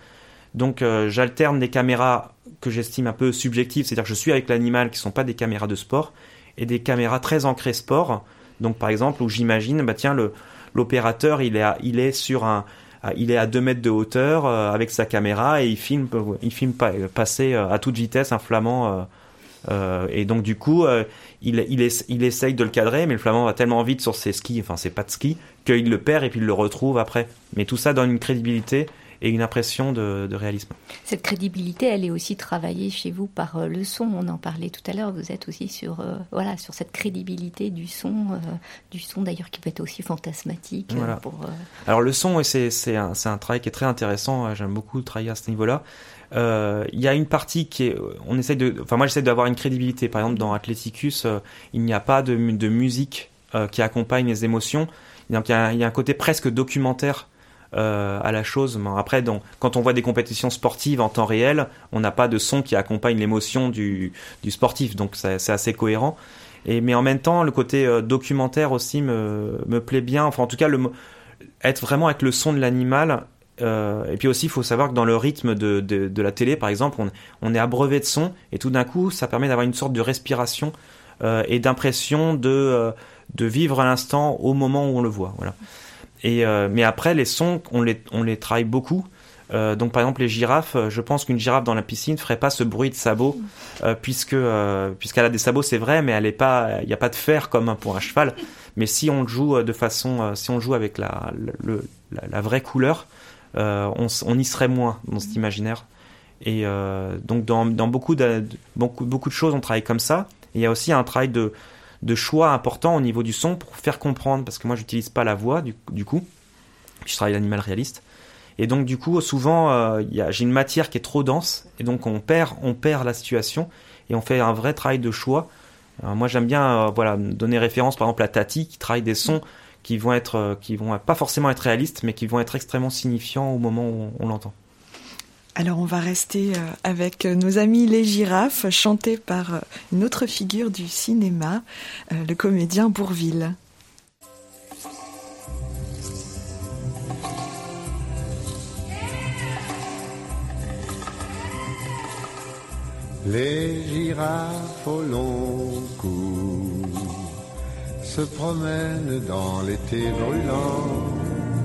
Donc euh, j'alterne des caméras que j'estime un peu subjectives, c'est-à-dire que je suis avec l'animal qui sont pas des caméras de sport, et des caméras très ancrées sport. Donc par exemple où j'imagine, bah tiens, l'opérateur il est à- il est sur un il est à 2 mètres de hauteur euh, avec sa caméra et il filme il filme pas, passer euh, à toute vitesse un flamand euh, et donc du coup, euh, il, il, il essaye de le cadrer, mais le flamand va tellement vite sur ses skis, enfin ses pas de ski, qu'il le perd et puis il le retrouve après. Mais tout ça donne une crédibilité et une impression de, de réalisme. Cette crédibilité, elle est aussi travaillée chez vous par euh, le son. On en parlait tout à l'heure. Vous êtes aussi sur euh, voilà sur cette crédibilité du son, euh, du son d'ailleurs qui peut être aussi fantasmatique. Voilà. pour, euh, Alors le son, c'est c'est un, un travail qui est très intéressant. J'aime beaucoup travailler à ce niveau-là. Il y a une partie qui est, on essaye de, enfin moi j'essaie d'avoir une crédibilité. Par exemple dans Athleticus, il n'y a pas de, de musique qui accompagne les émotions. Donc il y a, un- il y a un côté presque documentaire euh, à la chose. Mais après, quand on voit des compétitions sportives en temps réel, on n'a pas de son qui accompagne l'émotion du, sportif. Donc c'est assez cohérent. Mais en même temps, le côté euh, documentaire aussi me, plaît bien. Enfin, en tout cas, être vraiment avec le son de l'animal. euh, et puis aussi, il faut savoir que dans le rythme de, la télé, par exemple, on, on est abreuvé de son. Et tout d'un coup, ça permet d'avoir une sorte de respiration et d'impression de, de vivre à l'instant au moment où on le voit. Voilà. Euh, mais après, les sons, on les, on travaille beaucoup. Euh, donc par exemple les girafes, euh, je pense qu'une girafe dans la piscine ferait pas ce bruit de sabot euh, puisque puisqu'elle a des sabots c'est vrai mais il n'y a pas de fer comme pour un cheval. Mais si on joue de façon si on joue avec la la, vraie couleur on, y serait moins dans cet imaginaire. Et donc dans, beaucoup, de, beaucoup de choses on travaille comme ça. Il y a aussi un travail de de choix important au niveau du son pour faire comprendre parce que moi j'utilise pas la voix du, coup je travaille l'animal réaliste et donc du coup, souvent, euh, j'ai une matière qui est trop dense, et donc on perd, on perd la situation, et on fait un vrai travail de choix. Alors, moi, j'aime bien, euh, voilà, donner référence, par exemple, à Tati, qui travaille des sons qui vont être, euh, qui vont pas forcément être réalistes, mais qui vont être extrêmement signifiants au moment où on l'entend. Alors on va rester euh, avec nos amis les girafes, chantés par euh, une autre figure du cinéma, euh, le comédien Bourville. Les girafes au long cou se promènent dans l'été brûlant,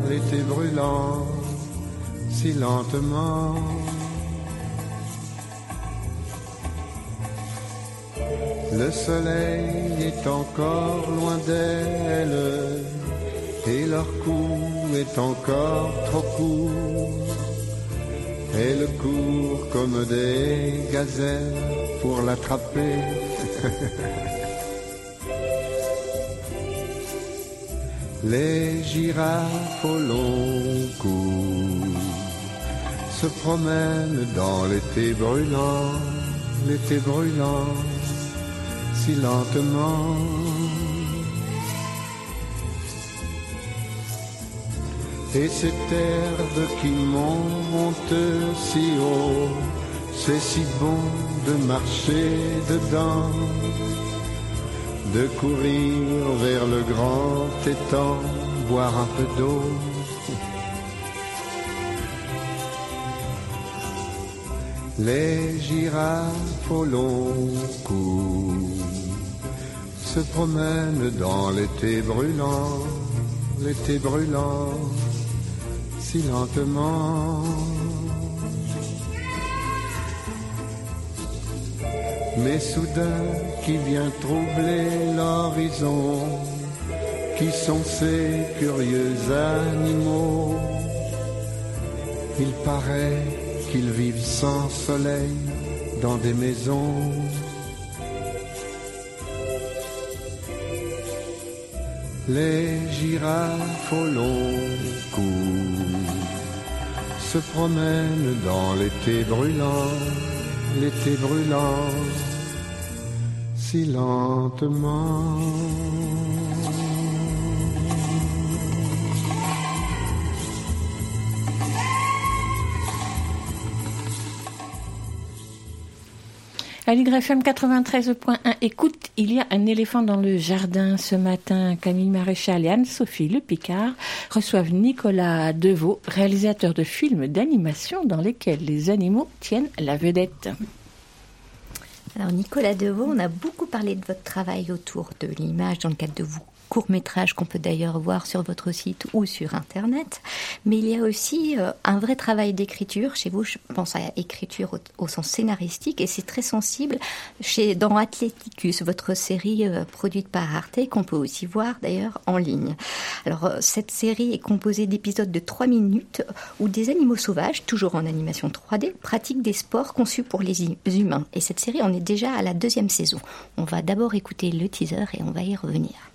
l'été brûlant, si lentement. Le soleil est encore loin d'elles et leur cou est encore trop court. Elles courent comme des gazelles pour l'attraper. Les girafes au long cou se promènent dans l'été brûlant, l'été brûlant, si lentement. Et cette herbe qui monte si haut, c'est si bon de marcher dedans, de courir vers le grand étang, boire un peu d'eau. Les girafes au long cou se promènent dans l'été brûlant, l'été brûlant si lentement. Mais soudain qui vient troubler l'horizon, qui sont ces curieux animaux? Il paraît qu'ils vivent sans soleil dans des maisons. Les girafes au long cou se promènent dans l'été brûlant, l'été brûlant, si lentement. À l'YFM 93.1, écoute, il y a un éléphant dans le jardin ce matin. Camille Maréchal et Anne-Sophie Le Picard reçoivent Nicolas Deveau, réalisateur de films d'animation dans lesquels les animaux tiennent la vedette. Alors Nicolas Deveau, on a beaucoup parlé de votre travail autour de l'image dans le cadre de vos courts-métrages qu'on peut d'ailleurs voir sur votre site ou sur Internet. Mais il y a aussi euh, un vrai travail d'écriture. Chez vous, je pense à écriture au, sens scénaristique et c'est très sensible chez, dans Athleticus, votre série euh, produite par Arte qu'on peut aussi voir d'ailleurs en ligne. Alors euh, cette série est composée d'épisodes de 3 minutes où des animaux sauvages, toujours en animation 3D, pratiquent des sports conçus pour les humains. Et cette série, on est déjà à la deuxième saison. On va d'abord écouter le teaser et on va y revenir.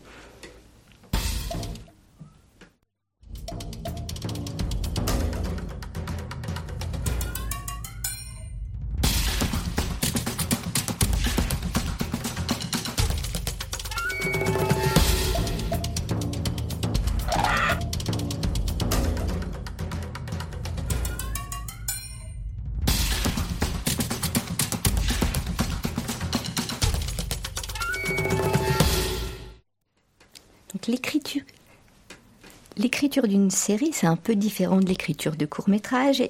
D'une série, c'est un peu différent de l'écriture de court métrage.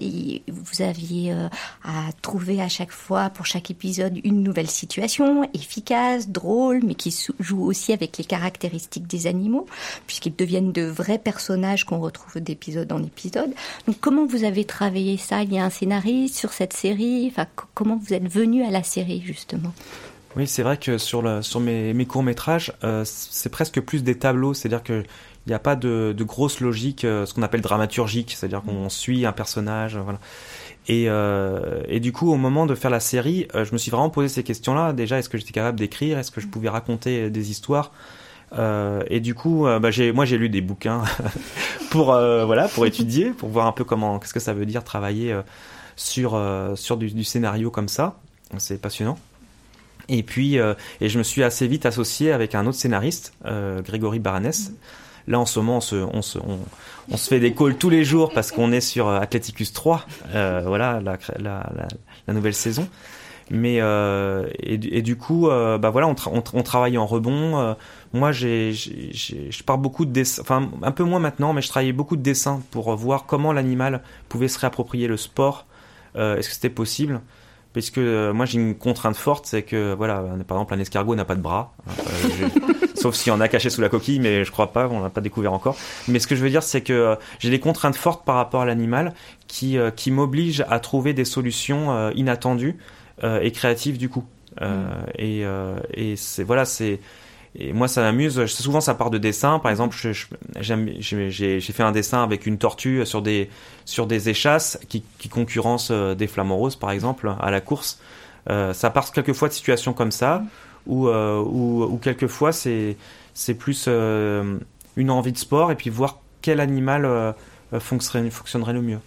Vous aviez euh, à trouver à chaque fois, pour chaque épisode, une nouvelle situation, efficace, drôle, mais qui joue aussi avec les caractéristiques des animaux, puisqu'ils deviennent de vrais personnages qu'on retrouve d'épisode en épisode. Donc comment vous avez travaillé ça? Il y a un scénariste sur cette série? Enfin, Comment vous êtes venu à la série, justement? Oui, c'est vrai que sur, le, sur mes, courts-métrages, euh, c'est presque plus des tableaux, c'est-à-dire qu'il n'y a pas de, de grosse logique, euh, ce qu'on appelle dramaturgique, c'est-à-dire qu'on suit un personnage, voilà. Et, euh, et, du coup, au moment de faire la série, euh, je me suis vraiment posé ces questions-là. Déjà, est-ce que j'étais capable d'écrire? Est-ce que je pouvais raconter des histoires? Euh, et du coup, euh, bah, moi j'ai lu des bouquins pour euh, voilà pour étudier, pour voir un peu comment qu'est-ce que ça veut dire travailler euh, sur sur du, du, scénario comme ça. C'est passionnant. Et puis, euh, et je me suis assez vite associé avec un autre scénariste, euh, Grégory Baranès, Là, en ce moment, on se, on se, on, on se fait des calls tous les jours parce qu'on est sur euh, Athleticus 3, euh, voilà, la, la, la, nouvelle saison. Mais euh, et, du- coup, euh, bah voilà, on, tra- on, tra- on travaille en rebond. Euh, moi, j'ai, je pars beaucoup de dessins, enfin un peu moins maintenant, mais je travaillais beaucoup de dessins pour voir comment l'animal pouvait se réapproprier le sport. Est-ce que c'était possible? Parce que euh, moi, j'ai une contrainte forte, c'est que voilà, par exemple, un escargot n'a pas de bras. Sauf s'il y en a caché sous la coquille, mais je crois pas, on l'a pas découvert encore. Mais ce que je veux dire, c'est que euh, j'ai des contraintes fortes par rapport à l'animal qui, euh, qui m'obligent à trouver des solutions euh, inattendues euh, et créatives du coup. Euh, Et, euh, et c'est voilà, c'est et moi ça m'amuse. Souvent ça part de dessins. Par exemple, j'ai fait un dessin avec une tortue sur des sur des échasses qui, qui concurrencent des flamants roses par exemple à la course. Euh, ça part quelquefois de situations comme ça, ou euh, ou, ou quelquefois c'est c'est plus euh, une envie de sport et puis voir quel animal euh, fonctionnerait, fonctionnerait le mieux.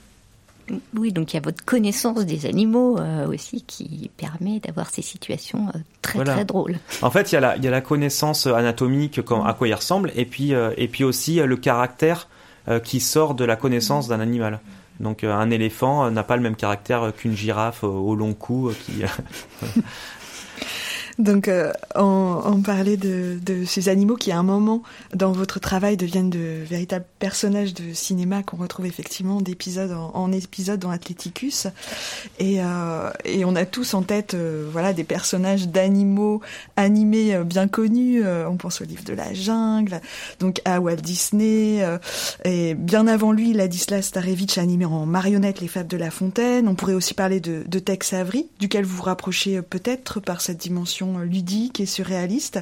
Oui, donc il y a votre connaissance des animaux euh, aussi qui permet d'avoir ces situations euh, très Voilà. très drôles. En fait, il y, a la- il y a la connaissance anatomique, à quoi il ressemble, et puis, euh, et puis aussi le caractère qui sort de la connaissance d'un animal. Donc un éléphant n'a pas le même caractère qu'une girafe au long cou. qui, Donc, euh, on, parlait de, ces animaux qui, à un moment, dans votre travail, deviennent de véritables personnages de cinéma qu'on retrouve effectivement d'épisode en, épisode dans Athleticus. Et, euh, et on a tous en tête, euh, voilà, des personnages d'animaux animés euh, bien connus. On pense au livre de la jungle, donc à Walt Disney. et bien avant lui, Ladislas Starevich animé en marionnette Les Fables de La Fontaine. On pourrait aussi parler de, de Tex Avery, duquel vous vous rapprochez peut-être par cette dimension ludique et surréaliste,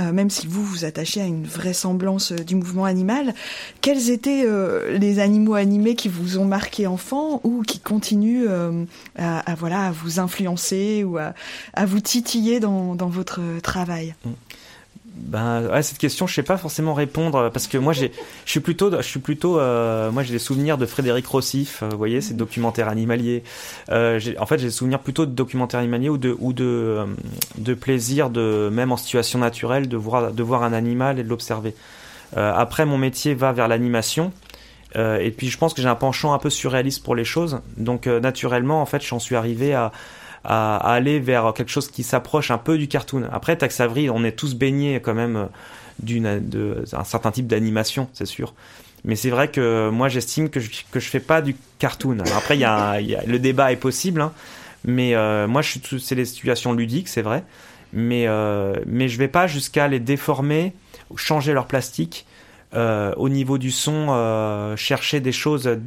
euh, même si vous vous attachez à une vraisemblance euh, du mouvement animal. Quels étaient euh, les animaux animés qui vous ont marqué enfant ou qui continuent à, voilà à vous influencer ou à, vous titiller dans, dans votre travail? Ben, ouais, cette question, je sais pas forcément répondre parce que moi, j'ai, je suis plutôt, je suis plutôt, euh, moi, j'ai des souvenirs de Frédéric Rossif. euh, vous voyez, ces documentaires animaliers. Euh, en fait, j'ai des souvenirs plutôt de documentaires animaliers ou de, ou de, euh, de plaisir de, même en situation naturelle, de voir, de voir un animal et de l'observer. Euh, après, mon métier va vers l'animation. Et puis, je pense que j'ai un penchant un peu surréaliste pour les choses. Donc, naturellement, en fait, j'en suis arrivé à, à, aller vers quelque chose qui s'approche un peu du cartoon. Après, Avery, on est tous baignés quand même de- d'un certain type d'animation, c'est sûr. Mais c'est vrai que moi, j'estime que je, que je fais pas du cartoon. Après, y a, le débat est possible, hein, mais euh, moi, je suis c'est des situations ludiques, c'est vrai. Mais euh, mais je vais pas jusqu'à les déformer, changer leur plastique. Euh, au niveau du son, euh, chercher des choses, euh,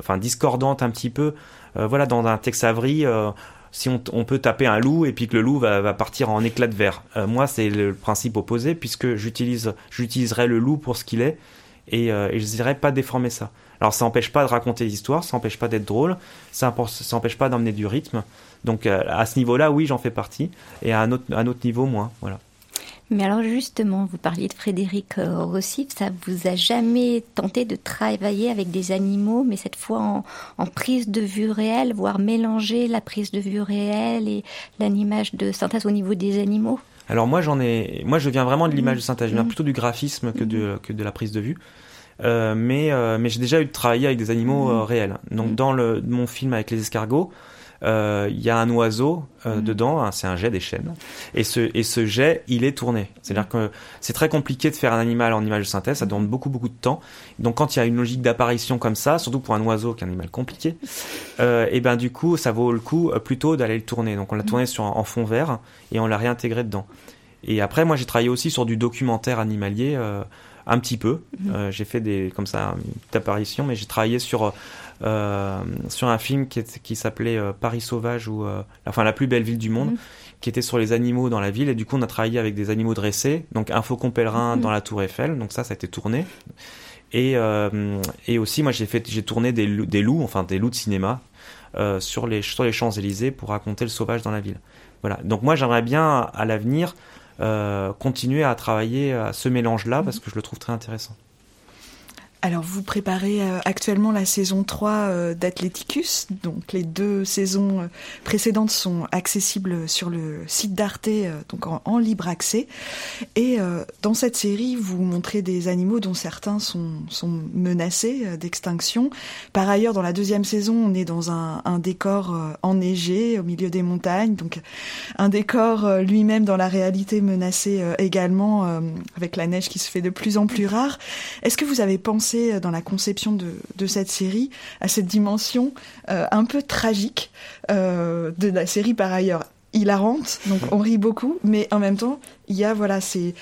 enfin discordantes un petit peu. Euh, voilà, dans un Tex euh, si on, peut taper un loup et puis que le loup va, partir en éclat de verre. Euh, moi, c'est le principe opposé puisque j'utilise, j'utiliserai le loup pour ce qu'il est et, euh, je dirais pas déformer ça. Alors, ça n'empêche pas de raconter l'histoire, ça n'empêche pas d'être drôle, ça n'empêche- ça n'empêche pas d'emmener du rythme. Donc, euh, à ce niveau-là, oui, j'en fais partie et à un autre, à un autre niveau, moins. Voilà. Mais alors justement, vous parliez de Frédéric euh, Rossif, ça vous a jamais tenté de travailler avec des animaux, mais cette fois en, en prise de vue réelle, voire mélanger la prise de vue réelle et l'animage de synthèse au niveau des animaux? Alors moi j'en ai, moi je viens vraiment de l'image de synthèse, je viens plutôt du graphisme que de que de la prise de vue. Euh, mais euh, mais j'ai déjà eu de travailler avec des animaux euh, réels. Donc dans le mon film avec les escargots, il y a un oiseau euh, dedans, hein, c'est un jet des chaînes. Et ce et ce jet, il est tourné. C'est-à-dire que c'est très compliqué de faire un animal en image de synthèse, ça demande beaucoup beaucoup de temps. Donc quand il y a une logique d'apparition comme ça, surtout pour un oiseau qui est un animal compliqué, euh, et ben du coup ça vaut le coup euh, plutôt d'aller le tourner. Donc on l'a tourné sur en fond vert et on l'a réintégré dedans. Et après, moi, j'ai travaillé aussi sur du documentaire animalier, euh, un petit peu. Mhm. Euh, j'ai fait des, comme ça, une petite apparition, mais j'ai travaillé sur, euh, sur un film qui, est- qui s'appelait euh, Paris sauvage ou, euh, enfin, la plus belle ville du monde, Mhm. qui était sur les animaux dans la ville. Et du coup, on a travaillé avec des animaux dressés, donc un faucon pèlerin Mhm. dans la Tour Eiffel. Donc ça, ça a été tourné. Et, euh, et aussi, moi, j'ai fait, j'ai tourné des, loups- des loups, enfin des loups de cinéma, euh, sur les sur les Champs Élysées pour raconter le sauvage dans la ville. Voilà. Donc moi, j'aimerais bien à l'avenir euh, continuer à travailler à ce mélange-là parce que je le trouve très intéressant. Alors vous préparez euh, actuellement la saison 3 euh, d'Athleticus, donc les deux saisons euh, précédentes sont accessibles sur le site d'Arte, donc en, libre accès. Et dans cette série, vous montrez des animaux dont certains sont, sont menacés d'extinction. Par ailleurs, dans la deuxième saison, on est dans un, un décor enneigé au milieu des montagnes, donc un décor lui-même dans la réalité menacé également avec la neige qui se fait de plus en plus rare. Est-ce que vous avez pensé euh, dans la conception de, cette série à cette dimension euh, un peu tragique euh, de la série par ailleurs hilarante, donc on rit beaucoup, mais en même temps, il y a voilà ces,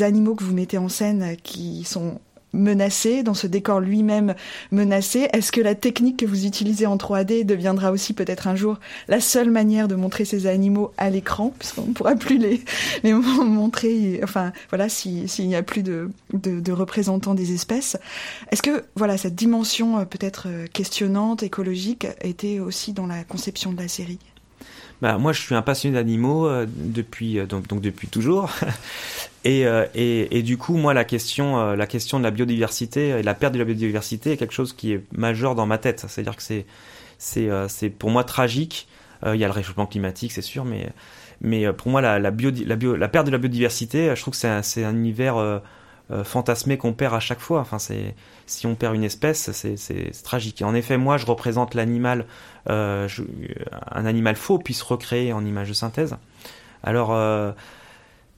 animaux que vous mettez en scène qui sont menacé, dans ce décor lui-même menacé. Est-ce que la technique que vous utilisez en 3D deviendra aussi peut-être un jour la seule manière de montrer ces animaux à l'écran, puisqu'on ne pourra plus les, les montrer, enfin voilà, s'il n'y a plus de, de, représentants des espèces. Est-ce que voilà cette dimension euh, peut-être euh, questionnante, écologique, était aussi dans la conception de la série? Bah, moi, je suis un passionné d'animaux euh, depuis donc, donc depuis toujours. Euh, et, du coup, moi, la question, euh, la question de la biodiversité et la perte de la biodiversité est quelque chose qui est majeur dans ma tête. C'est-à-dire que c'est, c'est, euh, c'est pour moi tragique. Il y a le réchauffement climatique, c'est sûr, mais, mais pour moi, la, bio, la, bio, la, perte de la biodiversité, je trouve que c'est un, c'est un univers fantasmé qu'on perd à chaque fois. Enfin, c'est, si on perd une espèce, c'est, c'est, tragique. Et en effet, moi, je représente l'animal, un animal faux puisse recréer en image de synthèse. Alors,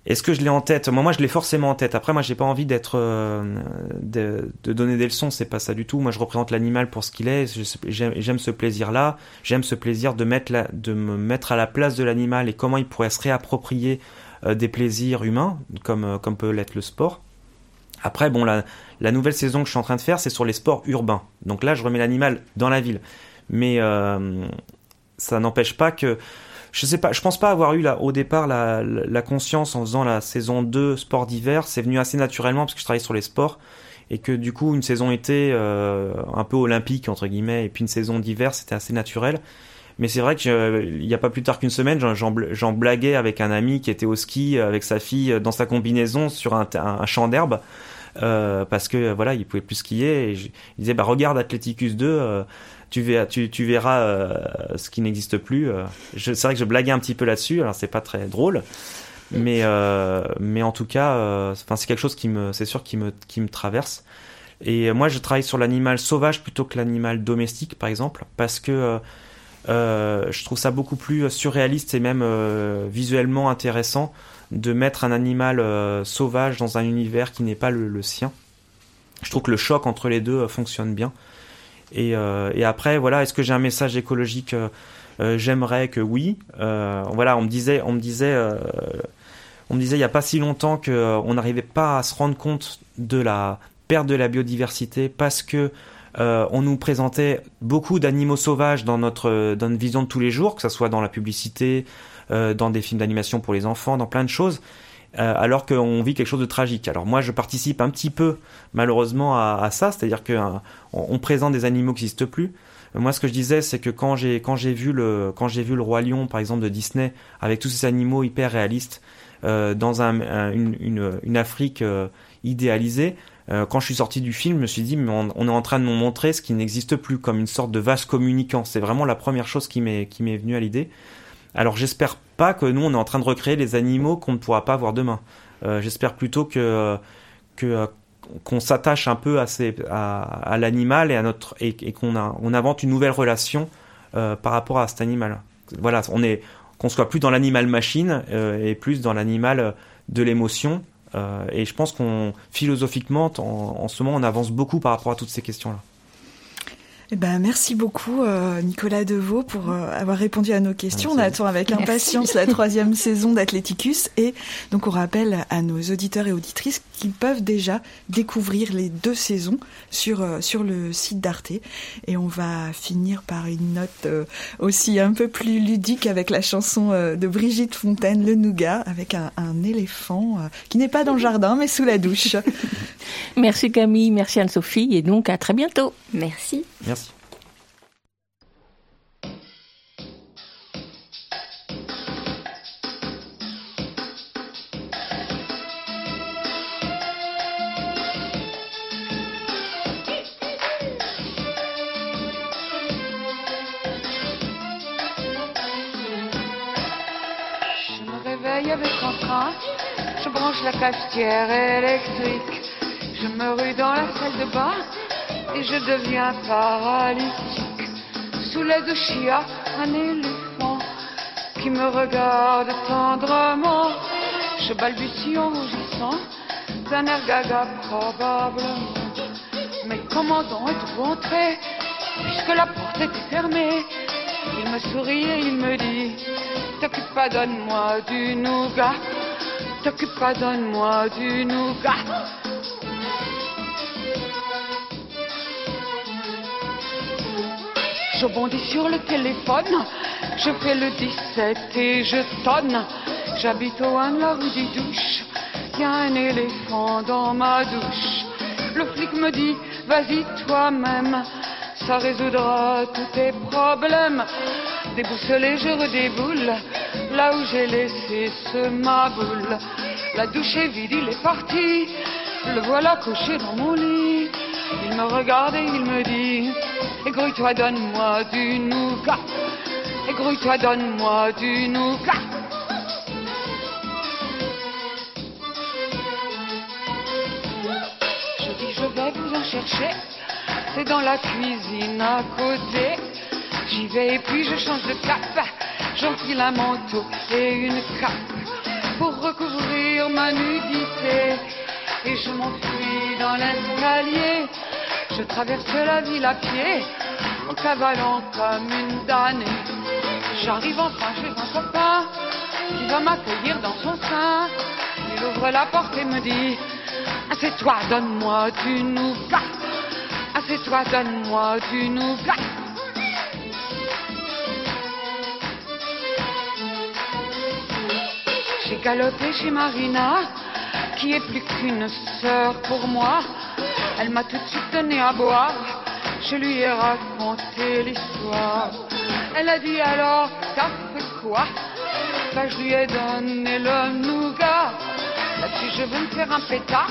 est-ce que je l'ai en tête? Moi, moi, je l'ai forcément en tête. Après, moi, j'ai pas envie d'être euh, de, donner des leçons. C'est pas ça du tout. Moi, je représente l'animal pour ce qu'il est. J'aime ce plaisir-là. J'aime ce plaisir de mettre de me mettre à la place de l'animal et comment il pourrait se réapproprier euh, des plaisirs humains, comme euh, comme peut l'être le sport. Après, bon, la, la nouvelle saison que je suis en train de faire, c'est sur les sports urbains. Donc là, je remets l'animal dans la ville. Mais ça n'empêche pas que je sais pas, je pense pas avoir eu là, au départ la, la, conscience en faisant la saison 2 sport d'hiver. C'est venu assez naturellement parce que je travaillais sur les sports et que du coup une saison été euh, un peu olympique entre guillemets et puis une saison d'hiver c'était assez naturel. Mais c'est vrai qu'il n'y a pas plus tard qu'une semaine, j'en blaguais avec un ami qui était au ski avec sa fille dans sa combinaison sur un, un, champ d'herbe. Euh, parce que voilà, il pouvait plus skier. Il disait bah regarde Athleticus 2, tu verras, euh, ce qui n'existe plus. Euh. C'est vrai que je blaguais un petit peu là-dessus, alors c'est pas très drôle, mais euh, en tout cas, c'est quelque chose qui me, c'est sûr qui me traverse. Et moi, je travaille sur l'animal sauvage plutôt que l'animal domestique, par exemple, parce que je trouve ça beaucoup plus surréaliste et même visuellement intéressant de mettre un animal sauvage dans un univers qui n'est pas le, sien. Je trouve que le choc entre les deux fonctionne bien. Et, euh, et après, voilà, est-ce que j'ai un message écologique euh, euh, J'aimerais que oui. voilà, on me disait, on me disait, on me disait il y a pas si longtemps que on n'arrivait pas à se rendre compte de la perte de la biodiversité parce que on nous présentait beaucoup d'animaux sauvages dans notre, dans notre vision de tous les jours, que ce soit dans la publicité, dans des films d'animation pour les enfants, dans plein de choses. Euh, alors qu'on vit quelque chose de tragique. Alors moi, je participe un petit peu, malheureusement, à, ça, c'est-à-dire qu'on on présente des animaux qui n'existent plus. Moi, ce que je disais, c'est que quand j'ai quand j'ai vu le quand j'ai vu le roi lion, par exemple, de Disney, avec tous ces animaux hyper réalistes euh, dans un, une, une, Afrique euh, idéalisée, quand je suis sorti du film, je me suis dit, mais on, on est en train de nous montrer ce qui n'existe plus, comme une sorte de vase communicant. C'est vraiment la première chose qui m'est qui m'est venue à l'idée. Alors j'espère pas que nous on est en train de recréer les animaux qu'on ne pourra pas voir demain. Euh, j'espère plutôt que que qu'on s'attache un peu à, à, l'animal et à notre et, qu'on on invente une nouvelle relation euh, par rapport à cet animal. Voilà, on est qu'on soit plus dans l'animal machine euh, et plus dans l'animal de l'émotion. et je pense qu'on philosophiquement en, en ce moment on avance beaucoup par rapport à toutes ces questions là. Eh ben, merci beaucoup euh, Nicolas Deveau pour euh, avoir répondu à nos questions. On attend avec impatience la troisième saison d'Athleticus et donc on rappelle à nos auditeurs et auditrices qu'ils peuvent déjà découvrir les deux saisons sur euh, sur le site d'Arte et on va finir par une note aussi un peu plus ludique avec la chanson de Brigitte Fontaine Le Nougat avec un, un éléphant qui n'est pas dans le jardin mais sous la douche. merci Camille, merci Anne-Sophie et donc à très bientôt. Merci. Merci. Électrique. Je me rue dans la salle de bain et je deviens paralytique. Sous les deux chia, un éléphant qui me regarde tendrement. Je balbutie en rougissant d'un air gaga probablement. Mais comment donc êtes-vous entré? Puisque la porte était fermée Il me sourit et il me dit T'occupe pas, donne-moi du nougat. T'occupe pas, donne-moi du nougat. Je bondis sur le téléphone, je fais le 17 et je tonne. J'habite au 1 de la rue des douches, y a un éléphant dans ma douche. Le flic me dit, vas-y toi-même, ça résoudra tous tes problèmes. Déboussolé, je redéboule, là où j'ai laissé ce ma boule. La douche est vide, il est parti, le voilà couché dans mon lit. Il me regarde et il me dit, égrouille-toi, donne-moi du nougat. Égrouille-toi, donne-moi du nougat. Je dis, je vais vous en chercher. C'est dans la cuisine à côté. J'y vais et puis je change de cap. J'enfile un manteau et une cape pour recouvrir ma nudité. Et je m'enfuis dans l'escalier. Je traverse la ville à pied en cavalant comme une damnée. J'arrive enfin chez un copain qui va m'accueillir dans son sein. Il ouvre la porte et me dit Assieds-toi, donne-moi du nougat. Assieds-toi, donne-moi du nougat. J'ai galopé chez Marina, qui est plus qu'une sœur pour moi. Elle m'a tout de suite donné à boire. Je lui ai raconté l'histoire. Elle a dit alors, t'as fait quoi? Bah, je lui ai donné le nougat. Là-dessus, je veux me faire un pétard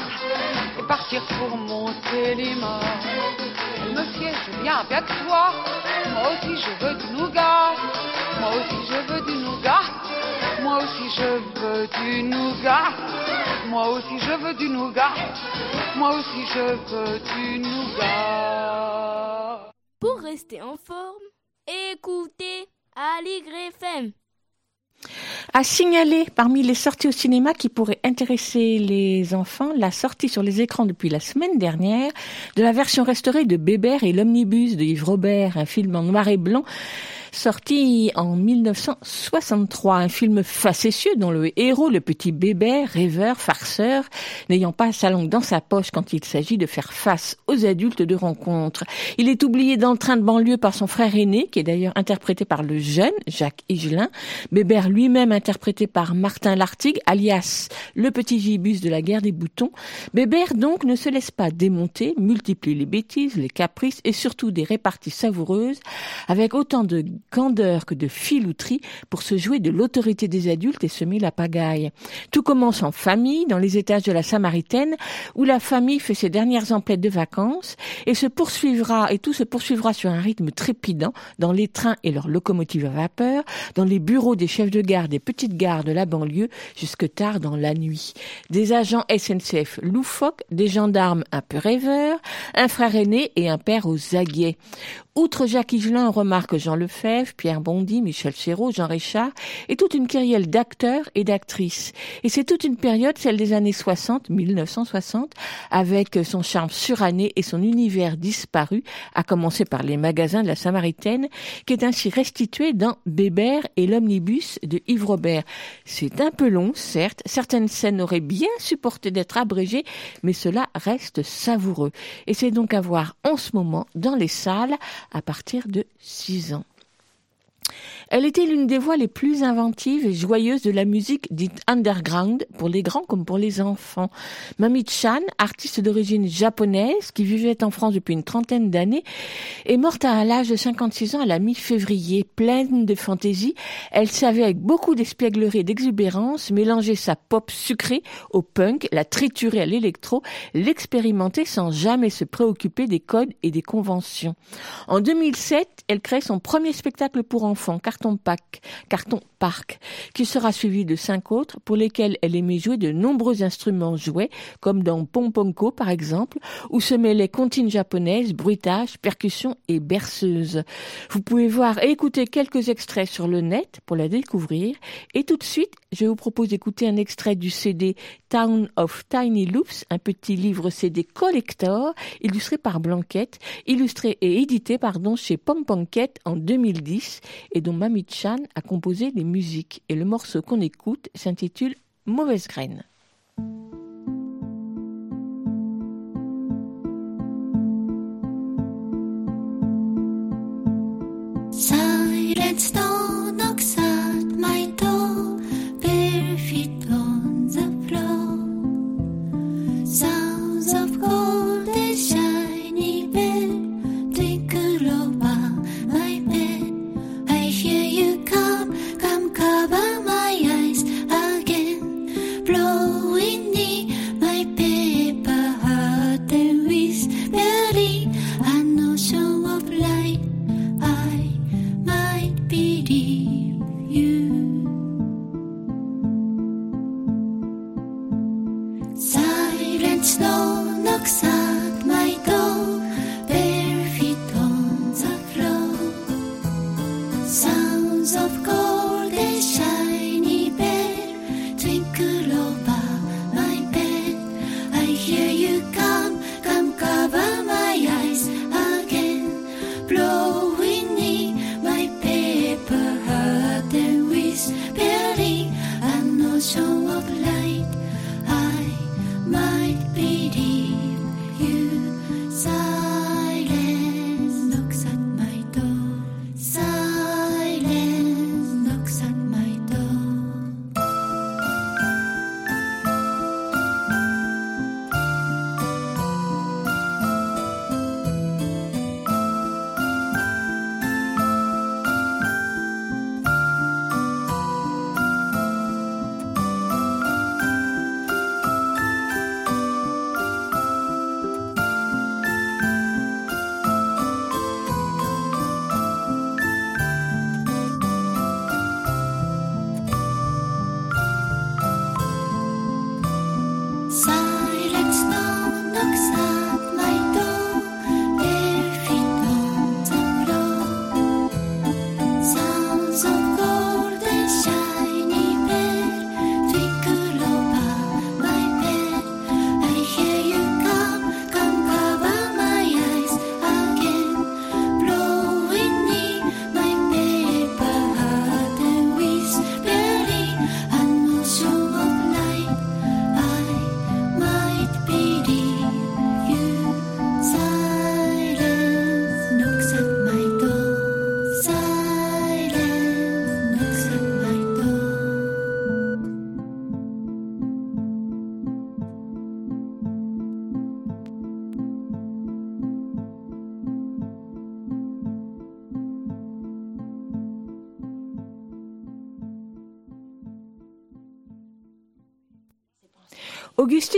et partir pour monter. Elle me je viens avec toi. Moi aussi, je veux du nougat. Moi aussi, je veux du nougat. Moi aussi, je veux du nougat. Moi aussi, je veux du nougat. Moi aussi, je veux du nougat. Pour rester en forme, écoutez Aligre FM. À signaler parmi les sorties au cinéma qui pourraient intéresser les enfants, la sortie sur les écrans depuis la semaine dernière de la version restaurée de Bébert et l'omnibus de Yves Robert, un film en noir et blanc sorti en 1963, un film facétieux dont le héros, le petit bébé, rêveur, farceur, n'ayant pas sa langue dans sa poche quand il s'agit de faire face aux adultes de rencontre. Il est oublié dans le train de banlieue par son frère aîné, qui est d'ailleurs interprété par le jeune Jacques Higelin, Bébert lui-même interprété par Martin Lartigue, alias le petit gibus de la guerre des boutons. Bébert donc ne se laisse pas démonter, multiplie les bêtises, les caprices et surtout des réparties savoureuses avec autant de candeur que de filouterie pour se jouer de l'autorité des adultes et semer la pagaille. Tout commence en famille, dans les étages de la Samaritaine, où la famille fait ses dernières emplettes de vacances, et se poursuivra, et tout se poursuivra sur un rythme trépidant dans les trains et leurs locomotives à vapeur, dans les bureaux des chefs de gare des petites gares de la banlieue, jusque tard dans la nuit. Des agents SNCF loufoques, des gendarmes un peu rêveurs, un frère aîné et un père aux aguets. Outre Jacques Higelin, on remarque Jean Lefebvre, Pierre Bondy, Michel Serrault, Jean Richard, et toute une kyrielle d'acteurs et d'actrices. Et c'est toute une période, celle des années 60, 1960, avec son charme suranné et son univers disparu, à commencer par les magasins de la Samaritaine, qui est ainsi restitué dans Bébert et l'omnibus de Yves Robert. C'est un peu long, certes, certaines scènes auraient bien supporté d'être abrégées, mais cela reste savoureux. Et c'est donc à voir en ce moment dans les salles à partir de 6 ans. Elle était l'une des voix les plus inventives et joyeuses de la musique dite underground pour les grands comme pour les enfants. Mami Chan, artiste d'origine japonaise qui vivait en France depuis une trentaine d'années, est morte à l'âge de 56 ans à la mi-février, pleine de fantaisie. Elle savait avec beaucoup d'espièglerie et d'exubérance mélanger sa pop sucrée au punk, la triturer à l'électro, l'expérimenter sans jamais se préoccuper des codes et des conventions. En 2007, elle crée son premier spectacle pour enfants, Carton Park, qui sera suivi de cinq autres pour lesquels elle aimait jouer de nombreux instruments jouets, comme dans Pomponko par exemple, où se mêlaient comptines japonaises, bruitage, percussions et berceuses. Vous pouvez voir et écouter quelques extraits sur le net pour la découvrir. Et tout de suite, je vous propose d'écouter un extrait du CD Town of Tiny Loops, un petit livre CD collector illustré par Blanquette, illustré et édité pardon chez Pomponket en 2010 et dont Mami Chan a composé les musiques. Et le morceau qu'on écoute s'intitule Mauvaise graine.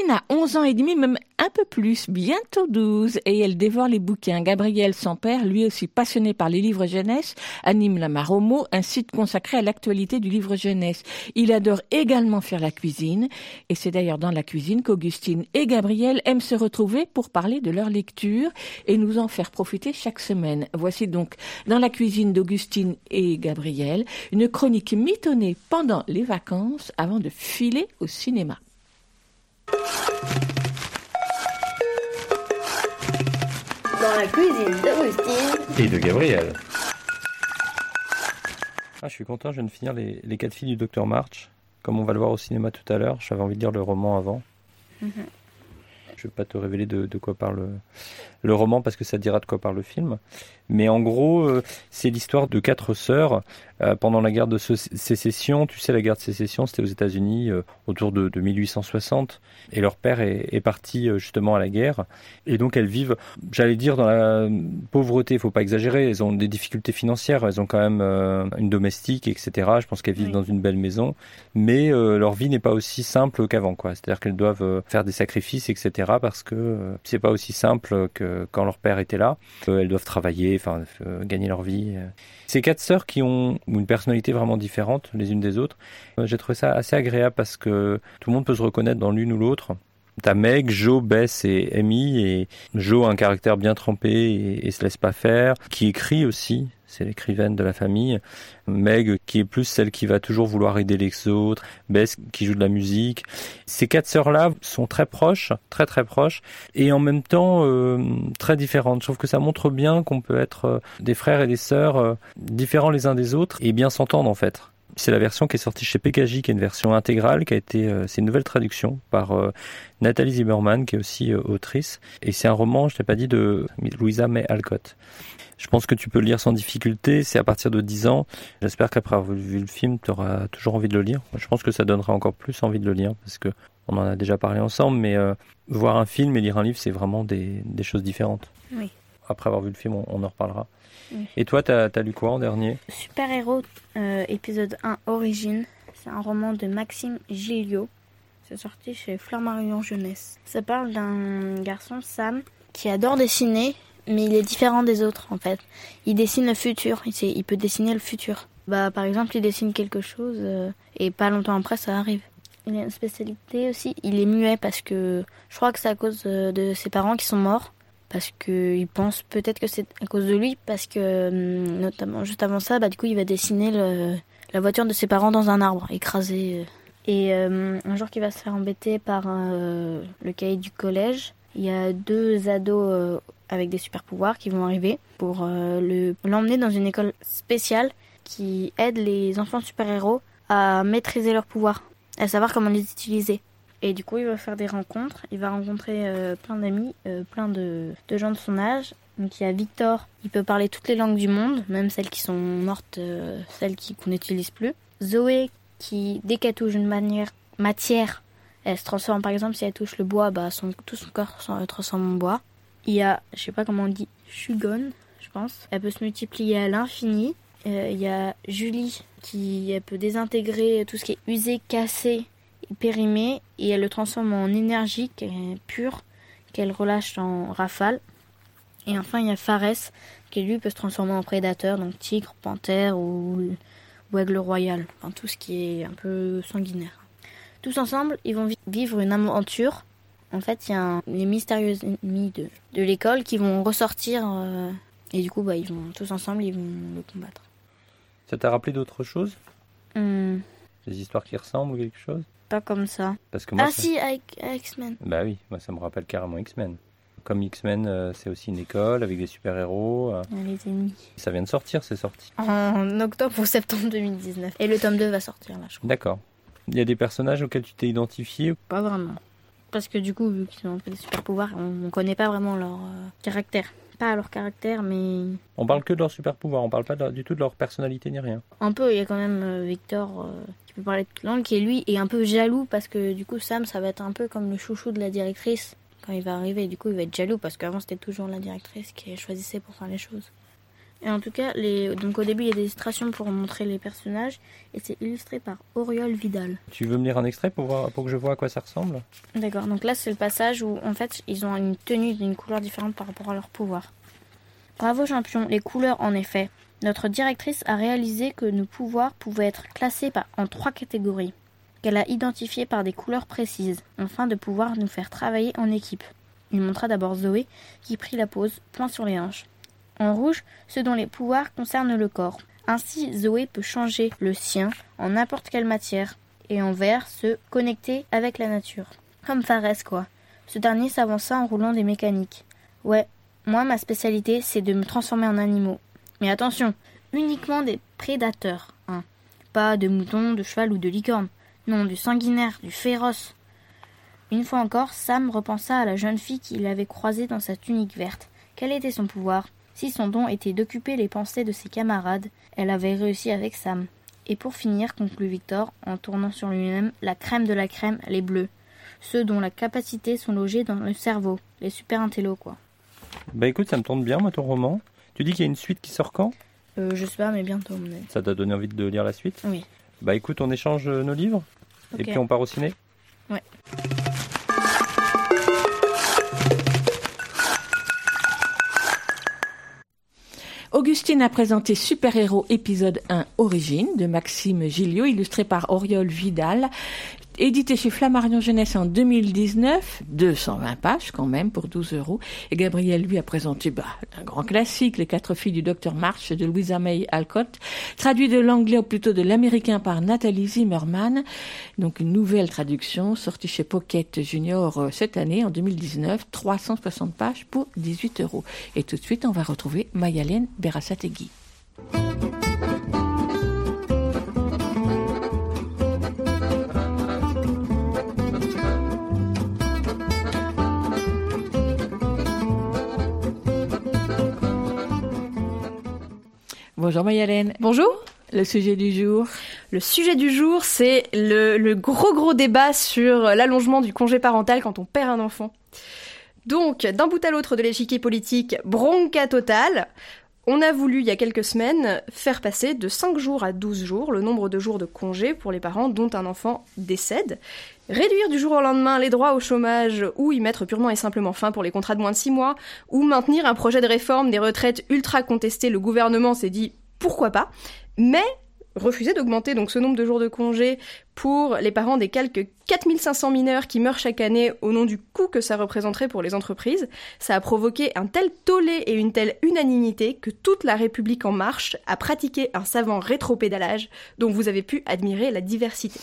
A 11 ans et demi, même un peu plus, bientôt 12, et elle dévore les bouquins. Gabriel, son père, lui aussi passionné par les livres jeunesse, anime la Maromo, un site consacré à l'actualité du livre jeunesse. Il adore également faire la cuisine, et c'est d'ailleurs dans la cuisine qu'Augustine et Gabriel aiment se retrouver pour parler de leur lecture et nous en faire profiter chaque semaine. Voici donc, dans la cuisine d'Augustine et Gabriel, une chronique mitonnée pendant les vacances avant de filer au cinéma. Dans la cuisine d'Augustine. Et de Gabriel. Ah, je suis content, je viens de finir les, les quatre filles du Docteur March. Comme on va le voir au cinéma tout à l'heure, j'avais envie de lire le roman avant. Mhm. Je vais pas te révéler de, de quoi parle le roman parce que ça dira de quoi parle le film. Mais en gros, euh, c'est l'histoire de quatre sœurs euh, pendant la guerre de sé- sécession. Tu sais, la guerre de sécession, c'était aux États-Unis euh, autour de, de 1860. Et leur père est, est parti justement à la guerre. Et donc elles vivent, j'allais dire, dans la pauvreté. Il faut pas exagérer. Elles ont des difficultés financières. Elles ont quand même une domestique, etc. Je pense qu'elles vivent dans une belle maison. Mais euh, leur vie n'est pas aussi simple qu'avant, quoi. C'est-à-dire qu'elles doivent faire des sacrifices, etc. Parce que c'est pas aussi simple que quand leur père était là. Elles doivent travailler, enfin euh, gagner leur vie. Ces quatre sœurs qui ont une personnalité vraiment différente les unes des autres. Euh, J'ai trouvé ça assez agréable parce que tout le monde peut se reconnaître dans l'une ou l'autre. T'as Meg, Joe, Bess et Amy, et Joe a un caractère bien trempé et se laisse pas faire, qui écrit aussi, c'est l'écrivaine de la famille. Meg, qui est plus celle qui va toujours vouloir aider les autres, Bess, qui joue de la musique. Ces quatre sœurs-là sont très proches, très très proches, et en même temps euh, très différentes. Je trouve que ça montre bien qu'on peut être euh, des frères et des sœurs euh, différents les uns des autres et bien s'entendre en fait. C'est la version qui est sortie chez PKJ, qui est une version intégrale, qui a été, euh, c'est une nouvelle traduction par euh, Nathalie Zimmerman, qui est aussi autrice. Et c'est un roman, je t'ai pas dit, de Louisa May Alcott. Je pense que tu peux le lire sans difficulté. C'est à partir de 10 ans. J'espère qu'après avoir vu le film, tu auras toujours envie de le lire. Je pense que ça donnera encore plus envie de le lire parce que on en a déjà parlé ensemble. Mais euh, voir un film et lire un livre, c'est vraiment des, des choses différentes. Oui. Après avoir vu le film, on, on en reparlera. Oui. Et toi, t'as as lu quoi en dernier? Super Héros, euh, épisode 1, Origine. C'est un roman de Maxime Gilliot. C'est sorti chez Fleur Marion Jeunesse. Ça parle d'un garçon, Sam, qui adore dessiner, mais il est différent des autres en fait. Il dessine le futur, il, peut dessiner le futur. Bah, par exemple, il dessine quelque chose euh, et pas longtemps après, ça arrive. Il a une spécialité aussi, il est muet parce que je crois que c'est à cause euh, de ses parents qui sont morts. Parce qu'il pense peut-être que c'est à cause de lui, parce que hum, notamment juste avant ça, bah, du coup, il va dessiner la voiture de ses parents dans un arbre, écrasé. Et euh, un jour qu'il va se faire embêter par euh, le cahier du collège, il y a deux ados euh, avec des super pouvoirs qui vont arriver pour euh, le- l'emmener dans une école spéciale qui aide les enfants super-héros à maîtriser leurs pouvoirs, à savoir comment les utiliser. Et du coup, il va faire des rencontres, il va rencontrer euh, plein d'amis, euh, plein de, de gens de son âge. Donc il y a Victor, il peut parler toutes les langues du monde, même celles qui sont mortes, celles qu'on n'utilise plus. Zoé, qui dès qu'elle touche une manière, matière, elle se transforme. Par exemple, si elle touche le bois, bah, son, tout son corps se transforme en bois. Il y a, je sais pas comment on dit, Shugon, je pense. Elle peut se multiplier à l'infini. Euh, il y a Julie, qui elle peut désintégrer tout ce qui est usé, cassé, périmé, et elle le transforme en énergie pure, qu'elle relâche en rafale. Et enfin, il y a Fares, qui lui peut se transformer en prédateur, donc tigre, panthère ou, ou aigle royal. Enfin, tout ce qui est un peu sanguinaire. Tous ensemble, ils vont vi- vivre une aventure. En fait, il y a un- les mystérieux ennemis de, de l'école qui vont ressortir. euh, et du coup, bah, ils vont tous ensemble, ils vont le combattre. Ça t'a rappelé d'autres choses? Hmm, Des histoires qui ressemblent ou quelque chose? Pas comme ça. Parce que moi, ah ça- si, avec, avec X-Men. Bah oui, moi ça me rappelle carrément X-Men. Comme X-Men, euh, c'est aussi une école avec des super-héros. euh, Les ennemis. ça vient de sortir, c'est sorti. En octobre ou septembre 2019. Et le tome 2 va sortir là, je crois. D'accord. Il y a des personnages auxquels tu t'es identifié? Pas vraiment. Parce que du coup, vu qu'ils ont des super pouvoirs, on ne connaît pas vraiment leur euh, caractère. Pas leur caractère, mais On parle que de leur super-pouvoir, on parle pas de- du tout de leur personnalité ni rien. un peu. Il y a quand même euh, Victor euh, qui peut parler toute langue, qui est lui est un peu jaloux parce que du coup, Sam, ça va être un peu comme le chouchou de la directrice quand il va arriver. Du coup, il va être jaloux parce qu'avant, c'était toujours la directrice qui choisissait pour faire les choses. Et en tout cas, les... donc au début, il y a des illustrations pour montrer les personnages et c'est illustré par Auriol Vidal. Tu veux me lire un extrait pour, voir, pour que je vois à quoi ça ressemble? D'accord, donc là c'est le passage où en fait ils ont une tenue d'une couleur différente par rapport à leur pouvoir. Bravo champion, les couleurs en effet. Notre directrice a réalisé que nos pouvoirs pouvaient être classés par- en trois catégories, qu'elle a identifiées par des couleurs précises, afin de pouvoir nous faire travailler en équipe. Il montra d'abord Zoé qui prit la pose, point sur les hanches. En rouge, ceux dont les pouvoirs concernent le corps. Ainsi, Zoé peut changer le sien en n'importe quelle matière, et en vert, se connecter avec la nature. Comme Fares, quoi. Ce dernier s'avança en roulant des mécaniques. Ouais, moi, ma spécialité, c'est de me transformer en animaux. Mais attention, uniquement des prédateurs, hein. Pas de moutons, de cheval ou de licorne. Non, du sanguinaire, du féroce. Une fois encore, Sam repensa à la jeune fille qu'il avait croisée dans sa tunique verte. Quel était son pouvoir? Si son don était d'occuper les pensées de ses camarades, elle avait réussi avec Sam. Et pour finir, conclut Victor, en tournant sur lui-même, la crème de la crème, les bleus. Ceux dont la capacité sont logés dans le cerveau. Les super intellos, quoi. Bah écoute, ça me tente bien, moi, ton roman. Tu dis qu'il y a une suite qui sort quand? Euh, je sais pas, mais bientôt. Ça t'a donné envie de lire la suite? Oui. Bah écoute, on échange nos livres et puis on part au ciné? Ouais. Augustine a présenté Super Héros épisode 1 Origine de Maxime Gilliot, illustré par Oriol Vidal, édité chez Flammarion Jeunesse en 2019, 220 pages quand même pour 12 euros. Et Gabriel lui a présenté bah, un grand classique, Les quatre filles du docteur March de Louisa May Alcott, traduit de l'anglais ou plutôt de l'américain par Nathalie Zimmerman. Donc une nouvelle traduction sortie chez Pocket Junior euh, cette année en 2019, 360 pages pour 18 euros. Et tout de suite, on va retrouver Mayalène Berasategui. Bonjour Mayalène. Bonjour. Le sujet du jour Le sujet du jour, c'est le, gros gros débat sur l'allongement du congé parental quand on perd un enfant. Donc, d'un bout à l'autre de l'échiquier politique, bronca totale. On a voulu, il y a quelques semaines, faire passer de 5 jours à 12 jours le nombre de jours de congé pour les parents dont un enfant décède, réduire du jour au lendemain les droits au chômage ou y mettre purement et simplement fin pour les contrats de moins de 6 mois, ou maintenir un projet de réforme des retraites ultra contesté, le gouvernement s'est dit pourquoi pas, mais refuser d'augmenter donc ce nombre de jours de congé pour les parents des quelques 4500 mineurs qui meurent chaque année au nom du coût que ça représenterait pour les entreprises, ça a provoqué un tel tollé et une telle unanimité que toute la République en marche a pratiqué un savant rétropédalage dont vous avez pu admirer la diversité.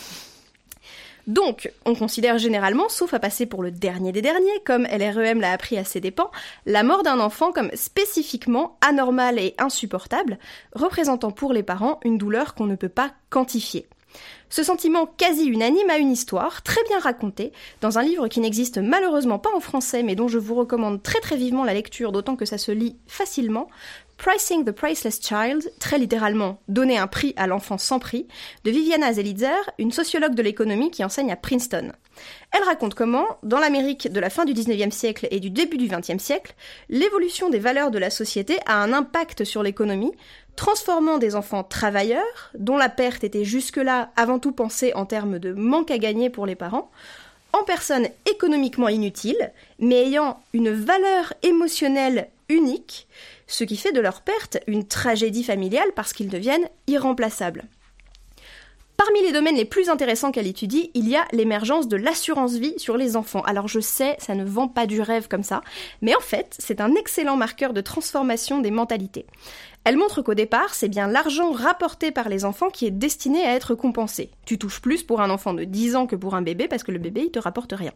Donc, on considère généralement, sauf à passer pour le dernier des derniers, comme LREM l'a appris à ses dépens, la mort d'un enfant comme spécifiquement anormale et insupportable, représentant pour les parents une douleur qu'on ne peut pas quantifier. Ce sentiment quasi unanime a une histoire très bien racontée dans un livre qui n'existe malheureusement pas en français mais dont je vous recommande très très vivement la lecture d'autant que ça se lit facilement, Pricing the Priceless Child, très littéralement Donner un prix à l'enfant sans prix, de Viviana Zelitzer, une sociologue de l'économie qui enseigne à Princeton. Elle raconte comment, dans l'Amérique de la fin du 19e siècle et du début du 20e siècle, l'évolution des valeurs de la société a un impact sur l'économie, transformant des enfants travailleurs, dont la perte était jusque-là avant tout pensée en termes de manque à gagner pour les parents, en personnes économiquement inutiles, mais ayant une valeur émotionnelle unique, ce qui fait de leur perte une tragédie familiale parce qu'ils deviennent irremplaçables. Parmi les domaines les plus intéressants qu'elle étudie, il y a l'émergence de l'assurance vie sur les enfants. Alors je sais, ça ne vend pas du rêve comme ça, mais en fait, c'est un excellent marqueur de transformation des mentalités. Elle montre qu'au départ, c'est bien l'argent rapporté par les enfants qui est destiné à être compensé. Tu touches plus pour un enfant de 10 ans que pour un bébé parce que le bébé, il te rapporte rien.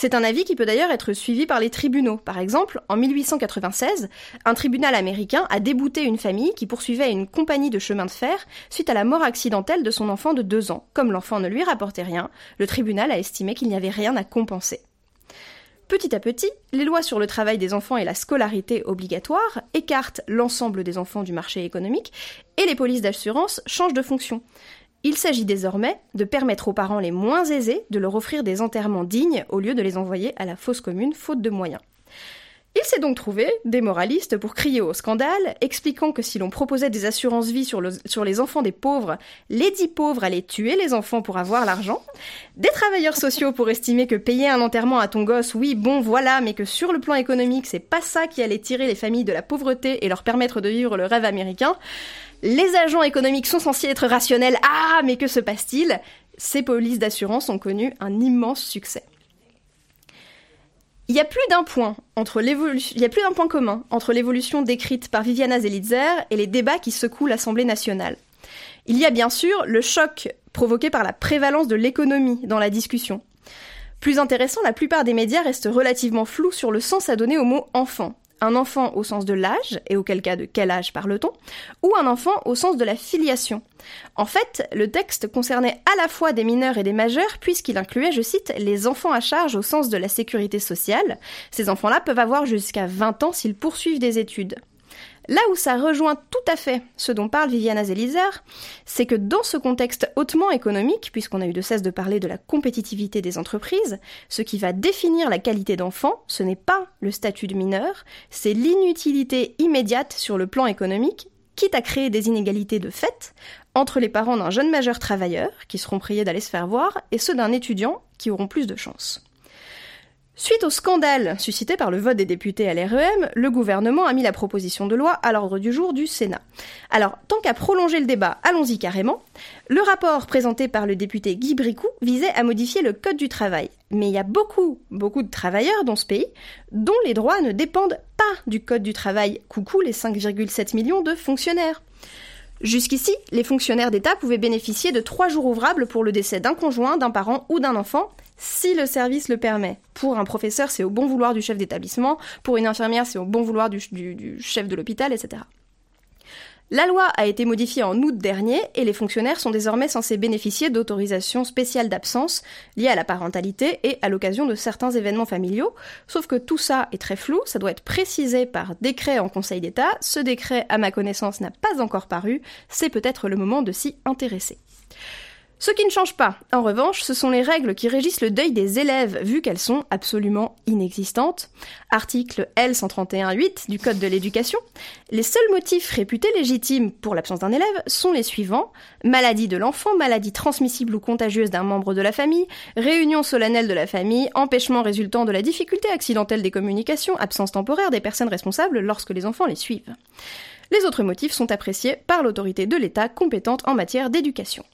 C'est un avis qui peut d'ailleurs être suivi par les tribunaux. Par exemple, en 1896, un tribunal américain a débouté une famille qui poursuivait une compagnie de chemin de fer suite à la mort accidentelle de son enfant de 2 ans. Comme l'enfant ne lui rapportait rien, le tribunal a estimé qu'il n'y avait rien à compenser. Petit à petit, les lois sur le travail des enfants et la scolarité obligatoire écartent l'ensemble des enfants du marché économique et les polices d'assurance changent de fonction. Il s'agit désormais de permettre aux parents les moins aisés de leur offrir des enterrements dignes au lieu de les envoyer à la fosse commune faute de moyens. Il s'est donc trouvé des moralistes pour crier au scandale, expliquant que si l'on proposait des assurances vie sur, le- sur les enfants des pauvres, les dix pauvres allaient tuer les enfants pour avoir l'argent, des travailleurs sociaux pour estimer que payer un enterrement à ton gosse, oui, bon, voilà, mais que sur le plan économique, c'est pas ça qui allait tirer les familles de la pauvreté et leur permettre de vivre le rêve américain, les agents économiques sont censés être rationnels, ah, mais que se passe-t-il? Ces polices d'assurance ont connu un immense succès. Il y a plus d'un point commun entre l'évolution décrite par Viviana Zelitzer et les débats qui secouent l'Assemblée nationale. Il y a bien sûr le choc provoqué par la prévalence de l'économie dans la discussion. Plus intéressant, la plupart des médias restent relativement flous sur le sens à donner au mot enfant. Un enfant au sens de l'âge, et auquel cas de quel âge parle-t-on, ou un enfant au sens de la filiation. En fait, le texte concernait à la fois des mineurs et des majeurs, puisqu'il incluait, je cite, les enfants à charge au sens de la sécurité sociale. Ces enfants-là peuvent avoir jusqu'à 20 ans s'ils poursuivent des études. Là où ça rejoint tout à fait ce dont parle Viviana Zelizer, c'est que dans ce contexte hautement économique, puisqu'on a eu de cesse de parler de la compétitivité des entreprises, ce qui va définir la qualité d'enfant, ce n'est pas le statut de mineur, c'est l'inutilité immédiate sur le plan économique, quitte à créer des inégalités de fait entre les parents d'un jeune majeur travailleur, qui seront priés d'aller se faire voir, et ceux d'un étudiant, qui auront plus de chance. Suite au scandale suscité par le vote des députés à l'REM, le gouvernement a mis la proposition de loi à l'ordre du jour du Sénat. Alors, tant qu'à prolonger le débat, allons-y carrément. Le rapport présenté par le député Guy Bricou visait à modifier le Code du travail. Mais il y a beaucoup, beaucoup de travailleurs dans ce pays dont les droits ne dépendent pas du Code du travail. Coucou les 5,7 millions de fonctionnaires. Jusqu'ici, les fonctionnaires d'État pouvaient bénéficier de trois jours ouvrables pour le décès d'un conjoint, d'un parent ou d'un enfant, si le service le permet. Pour un professeur, c'est au bon vouloir du chef d'établissement, pour une infirmière, c'est au bon vouloir du, chef de l'hôpital, etc. La loi a été modifiée en août dernier et les fonctionnaires sont désormais censés bénéficier d'autorisations spéciales d'absence liées à la parentalité et à l'occasion de certains événements familiaux. Sauf que tout ça est très flou, ça doit être précisé par décret en Conseil d'État. Ce décret, à ma connaissance, n'a pas encore paru. C'est peut-être le moment de s'y intéresser. Ce qui ne change pas, en revanche, ce sont les règles qui régissent le deuil des élèves, vu qu'elles sont absolument inexistantes. Article L131.8 du Code de l'éducation. Les seuls motifs réputés légitimes pour l'absence d'un élève sont les suivants. Maladie de l'enfant, maladie transmissible ou contagieuse d'un membre de la famille, réunion solennelle de la famille, empêchement résultant de la difficulté accidentelle des communications, absence temporaire des personnes responsables lorsque les enfants les suivent. Les autres motifs sont appréciés par l'autorité de l'État compétente en matière d'éducation.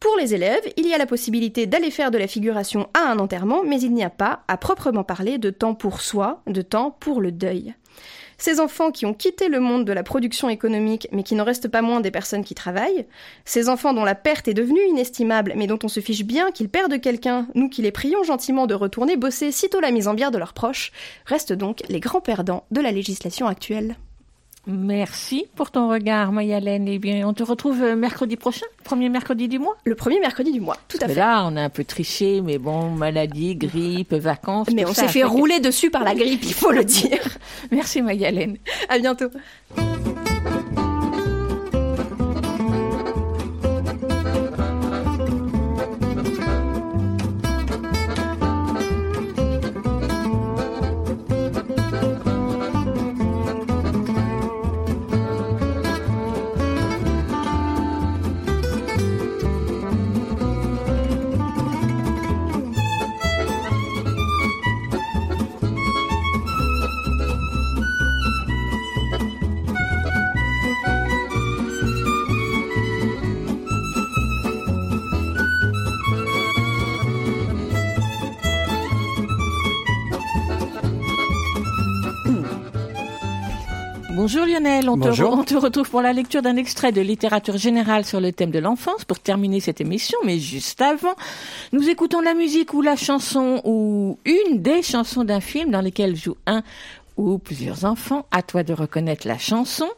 Pour les élèves, il y a la possibilité d'aller faire de la figuration à un enterrement, mais il n'y a pas, à proprement parler, de temps pour soi, de temps pour le deuil. Ces enfants qui ont quitté le monde de la production économique, mais qui n'en restent pas moins des personnes qui travaillent, ces enfants dont la perte est devenue inestimable, mais dont on se fiche bien qu'ils perdent quelqu'un, nous qui les prions gentiment de retourner bosser sitôt la mise en bière de leurs proches, restent donc les grands perdants de la législation actuelle. Merci pour ton regard, Mayalène. Eh bien, on te retrouve euh, mercredi prochain, premier mercredi du mois. Le premier mercredi du mois, tout à Mais fait. là, on a un peu triché, mais bon, maladie, grippe, vacances. Mais on s'est fait rouler dessus par la grippe, il faut le dire. Merci, Mayalène. À bientôt. Bonjour Lionel, on te, Bonjour. on te retrouve pour la lecture d'un extrait de littérature générale sur le thème de l'enfance pour terminer cette émission, mais juste avant, nous écoutons la musique ou la chanson ou une des chansons d'un film dans lequel jouent un ou plusieurs enfants. À toi de reconnaître la chanson,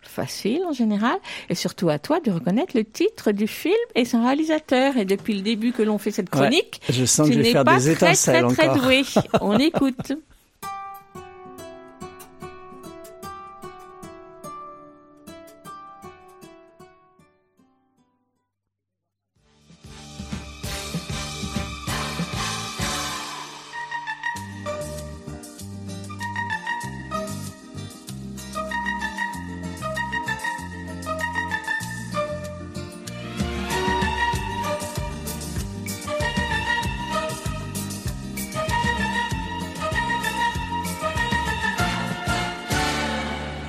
facile en général, et surtout à toi de reconnaître le titre du film et son réalisateur. Et depuis le début que l'on fait cette Ouais, chronique, je sens que tu je vais n'es faire pas des très étincelles très très encore. doué. On écoute.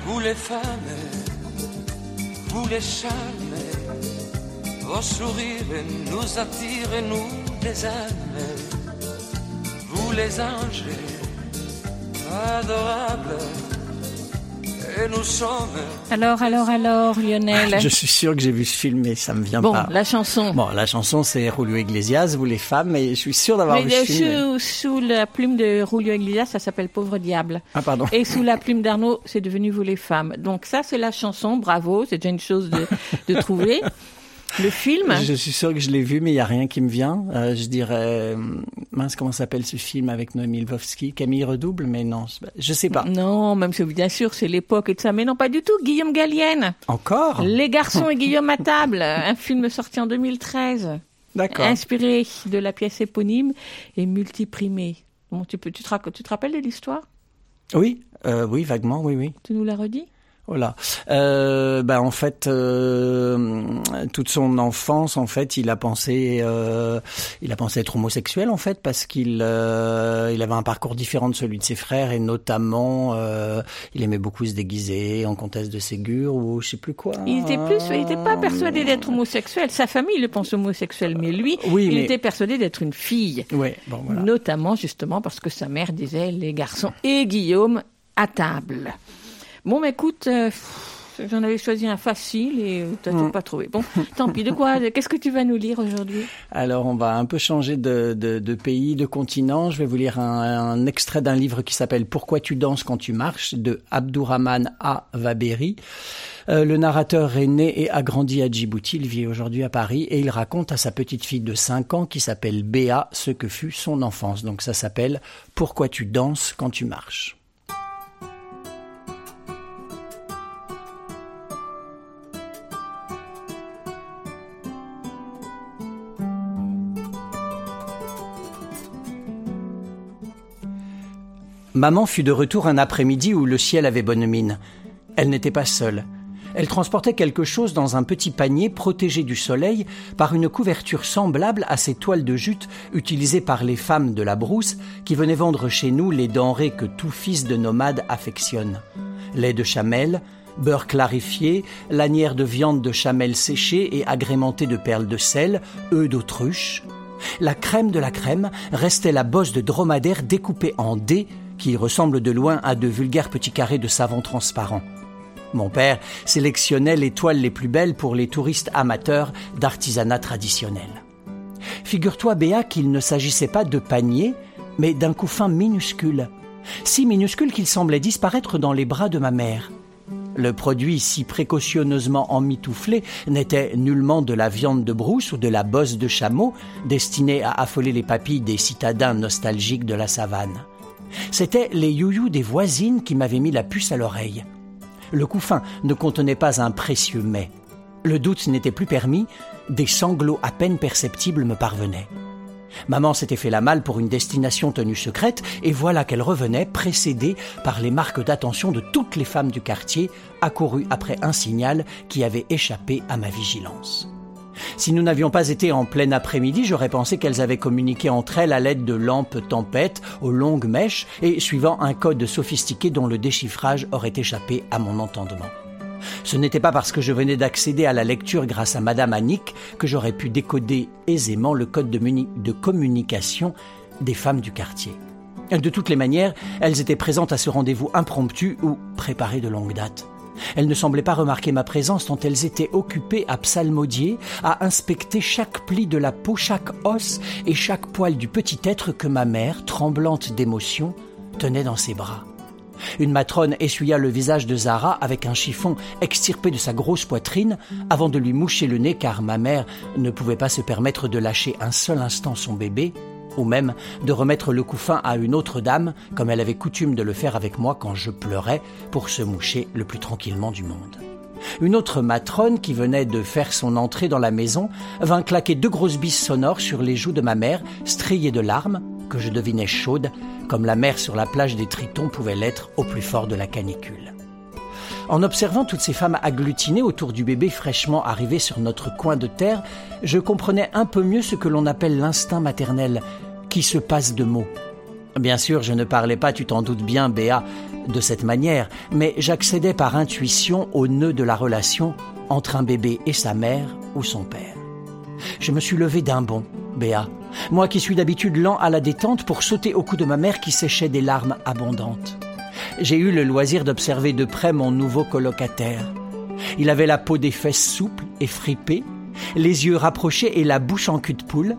Vous les femmes, vous les charmes, vos sourires nous attirent, nous les âmes. Vous les anges, adorables. Alors, alors, alors, Lionel. Je suis sûr que j'ai vu ce film, mais ça me vient Bon, pas. la chanson. Bon, la chanson, c'est Julio Iglesias, vous les femmes, et je suis sûr d'avoir Mais vu ce euh, film. sous, sous la plume de Julio Iglesias, ça s'appelle Pauvre Diable. Ah, pardon. Et sous la plume d'Arnaud, c'est devenu Vous les femmes. Donc ça, c'est la chanson, bravo, c'est déjà une chose de, de trouver. Le film, Je suis sûr que je l'ai vu, mais il y a rien qui me vient. Euh, je dirais, euh, mince, comment s'appelle ce film avec Noémie Lvovsky? Camille Redouble, mais non, je sais pas. non, même si bien sûr c'est l'époque et tout ça, mais non pas du tout, Guillaume Gallienne. Encore? Les garçons et Guillaume à table, un film sorti en 2013. D'accord. Inspiré de la pièce éponyme et multiprimé. Bon, tu, peux, tu, te, rac- tu te rappelles de l'histoire? Oui, euh, oui, vaguement, oui, oui. Tu nous la redis Voilà. Euh, ben en fait, euh, toute son enfance, en fait, il a pensé, euh, il a pensé être homosexuel, en fait, parce qu'il, il avait un parcours différent de celui de ses frères et notamment, il aimait beaucoup se déguiser en comtesse de Ségur ou je sais plus quoi. Il était plus, il n'était pas persuadé d'être homosexuel. Sa famille le pense homosexuel, mais lui, Oui, il mais- était persuadé d'être une fille. Ouais, bon voilà. Notamment justement parce que sa mère disait les garçons et Guillaume à table. Bon, mais écoute, euh, j'en avais choisi un facile et t'as Mm. toujours pas trouvé. Bon, tant pis. De quoi Qu'est-ce que tu vas nous lire aujourd'hui? Alors, on va un peu changer de, de, de pays, de continent. Je vais vous lire un, un extrait d'un livre qui s'appelle Pourquoi tu danses quand tu marches de Abdourahman A. Vaberi. Euh, le narrateur est né et a grandi à Djibouti. Il vit aujourd'hui à Paris et il raconte à sa petite fille de 5 ans qui s'appelle Béa ce que fut son enfance. Donc, ça s'appelle Pourquoi tu danses quand tu marches. Maman fut de retour un après-midi où le ciel avait bonne mine. Elle n'était pas seule. Elle transportait quelque chose dans un petit panier protégé du soleil par une couverture semblable à ces toiles de jute utilisées par les femmes de la brousse qui venaient vendre chez nous les denrées que tout fils de nomade affectionne. Lait de chamel, beurre clarifié, lanière de viande de chamel séchée et agrémentée de perles de sel, œufs d'autruche. La crème de la crème restait la bosse de dromadaire découpée en dés qui ressemblent de loin à de vulgaires petits carrés de savon transparent. Mon père sélectionnait les toiles les plus belles pour les touristes amateurs d'artisanat traditionnel. Figure-toi, Béa, qu'il ne s'agissait pas de panier, mais d'un couffin minuscule, si minuscule qu'il semblait disparaître dans les bras de ma mère. Le produit si précautionneusement emmitouflé n'était nullement de la viande de brousse ou de la bosse de chameau destinée à affoler les papilles des citadins nostalgiques de la savane. C'étaient les youyous des voisines qui m'avaient mis la puce à l'oreille. Le couffin ne contenait pas un précieux mets. Le doute n'était plus permis, des sanglots à peine perceptibles me parvenaient. Maman s'était fait la malle pour une destination tenue secrète, et voilà qu'elle revenait, précédée par les marques d'attention de toutes les femmes du quartier, accourues après un signal qui avait échappé à ma vigilance. Si nous n'avions pas été en plein après-midi, j'aurais pensé qu'elles avaient communiqué entre elles à l'aide de lampes tempêtes aux longues mèches et suivant un code sophistiqué dont le déchiffrage aurait échappé à mon entendement. Ce n'était pas parce que je venais d'accéder à la lecture grâce à Madame Annick que j'aurais pu décoder aisément le code de, de communication des femmes du quartier. De toutes les manières, elles étaient présentes à ce rendez-vous impromptu ou préparé de longue date. Elles ne semblaient pas remarquer ma présence tant elles étaient occupées à psalmodier, à inspecter chaque pli de la peau, chaque os et chaque poil du petit être que ma mère, tremblante d'émotion, tenait dans ses bras. Une matrone essuya le visage de Zara avec un chiffon extirpé de sa grosse poitrine avant de lui moucher le nez car ma mère ne pouvait pas se permettre de lâcher un seul instant son bébé ou même de remettre le couffin à une autre dame comme elle avait coutume de le faire avec moi quand je pleurais pour se moucher le plus tranquillement du monde. Une autre matrone qui venait de faire son entrée dans la maison vint claquer deux grosses bises sonores sur les joues de ma mère, striées de larmes, que je devinais chaudes, comme la mer sur la plage des Tritons pouvait l'être au plus fort de la canicule. En observant toutes ces femmes agglutinées autour du bébé fraîchement arrivé sur notre coin de terre, je comprenais un peu mieux ce que l'on appelle l'instinct maternel, qui se passe de mots. Bien sûr, je ne parlais pas, tu t'en doutes bien, Béa, de cette manière, mais j'accédais par intuition au nœud de la relation entre un bébé et sa mère ou son père. Je me suis levé d'un bond, Béa, moi qui suis d'habitude lent à la détente pour sauter au cou de ma mère qui séchait des larmes abondantes. J'ai eu le loisir d'observer de près mon nouveau colocataire. Il avait la peau des fesses souples et fripées, les yeux rapprochés et la bouche en cul de poule.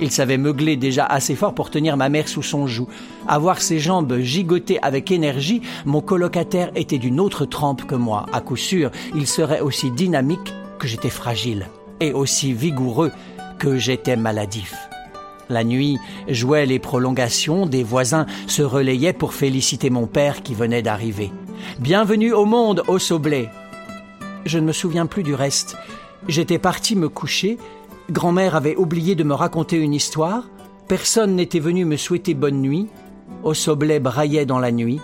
Il savait meugler déjà assez fort pour tenir ma mère sous son joug. À voir ses jambes gigoter avec énergie, mon colocataire était d'une autre trempe que moi. À coup sûr, il serait aussi dynamique que j'étais fragile, et aussi vigoureux que j'étais maladif. La nuit jouait les prolongations, des voisins se relayaient pour féliciter mon père qui venait d'arriver. Bienvenue au monde, ô Soblet Je ne me souviens plus du reste. J'étais parti me coucher, Grand-mère avait oublié de me raconter une histoire, personne n'était venu me souhaiter bonne nuit, Ossoblet braillait dans la nuit,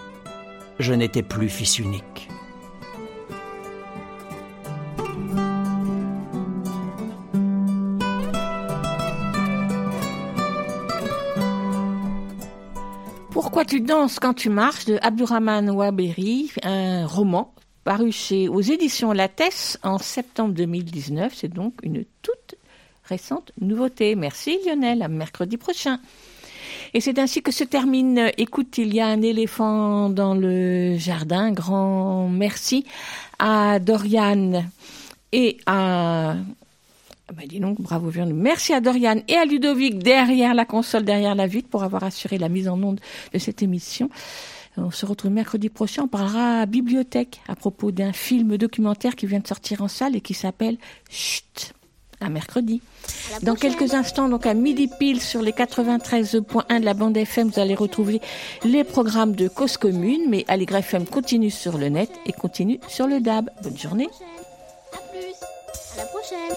je n'étais plus fils unique. Pourquoi tu danses quand tu marches de Abdurrahman Waberi, un roman paru chez, aux éditions Lattès en septembre 2019. C'est donc une toute récente nouveauté. Merci Lionel, à mercredi prochain. Et c'est ainsi que se termine Écoute, il y a un éléphant dans le jardin. Grand merci à Dorian et à ah bah dis donc, bravo. Merci à Dorian et à Ludovic derrière la console, derrière la vitre pour avoir assuré la mise en onde de cette émission. On se retrouve mercredi prochain. On parlera bibliothèque à propos d'un film documentaire qui vient de sortir en salle et qui s'appelle Chut. À mercredi. Dans quelques instants, donc à midi pile sur les 93.1 de la bande FM, vous allez retrouver les programmes de Cause Commune. Mais Allegre FM continue sur le net et continue sur le DAB. Bonne journée. À la prochaine.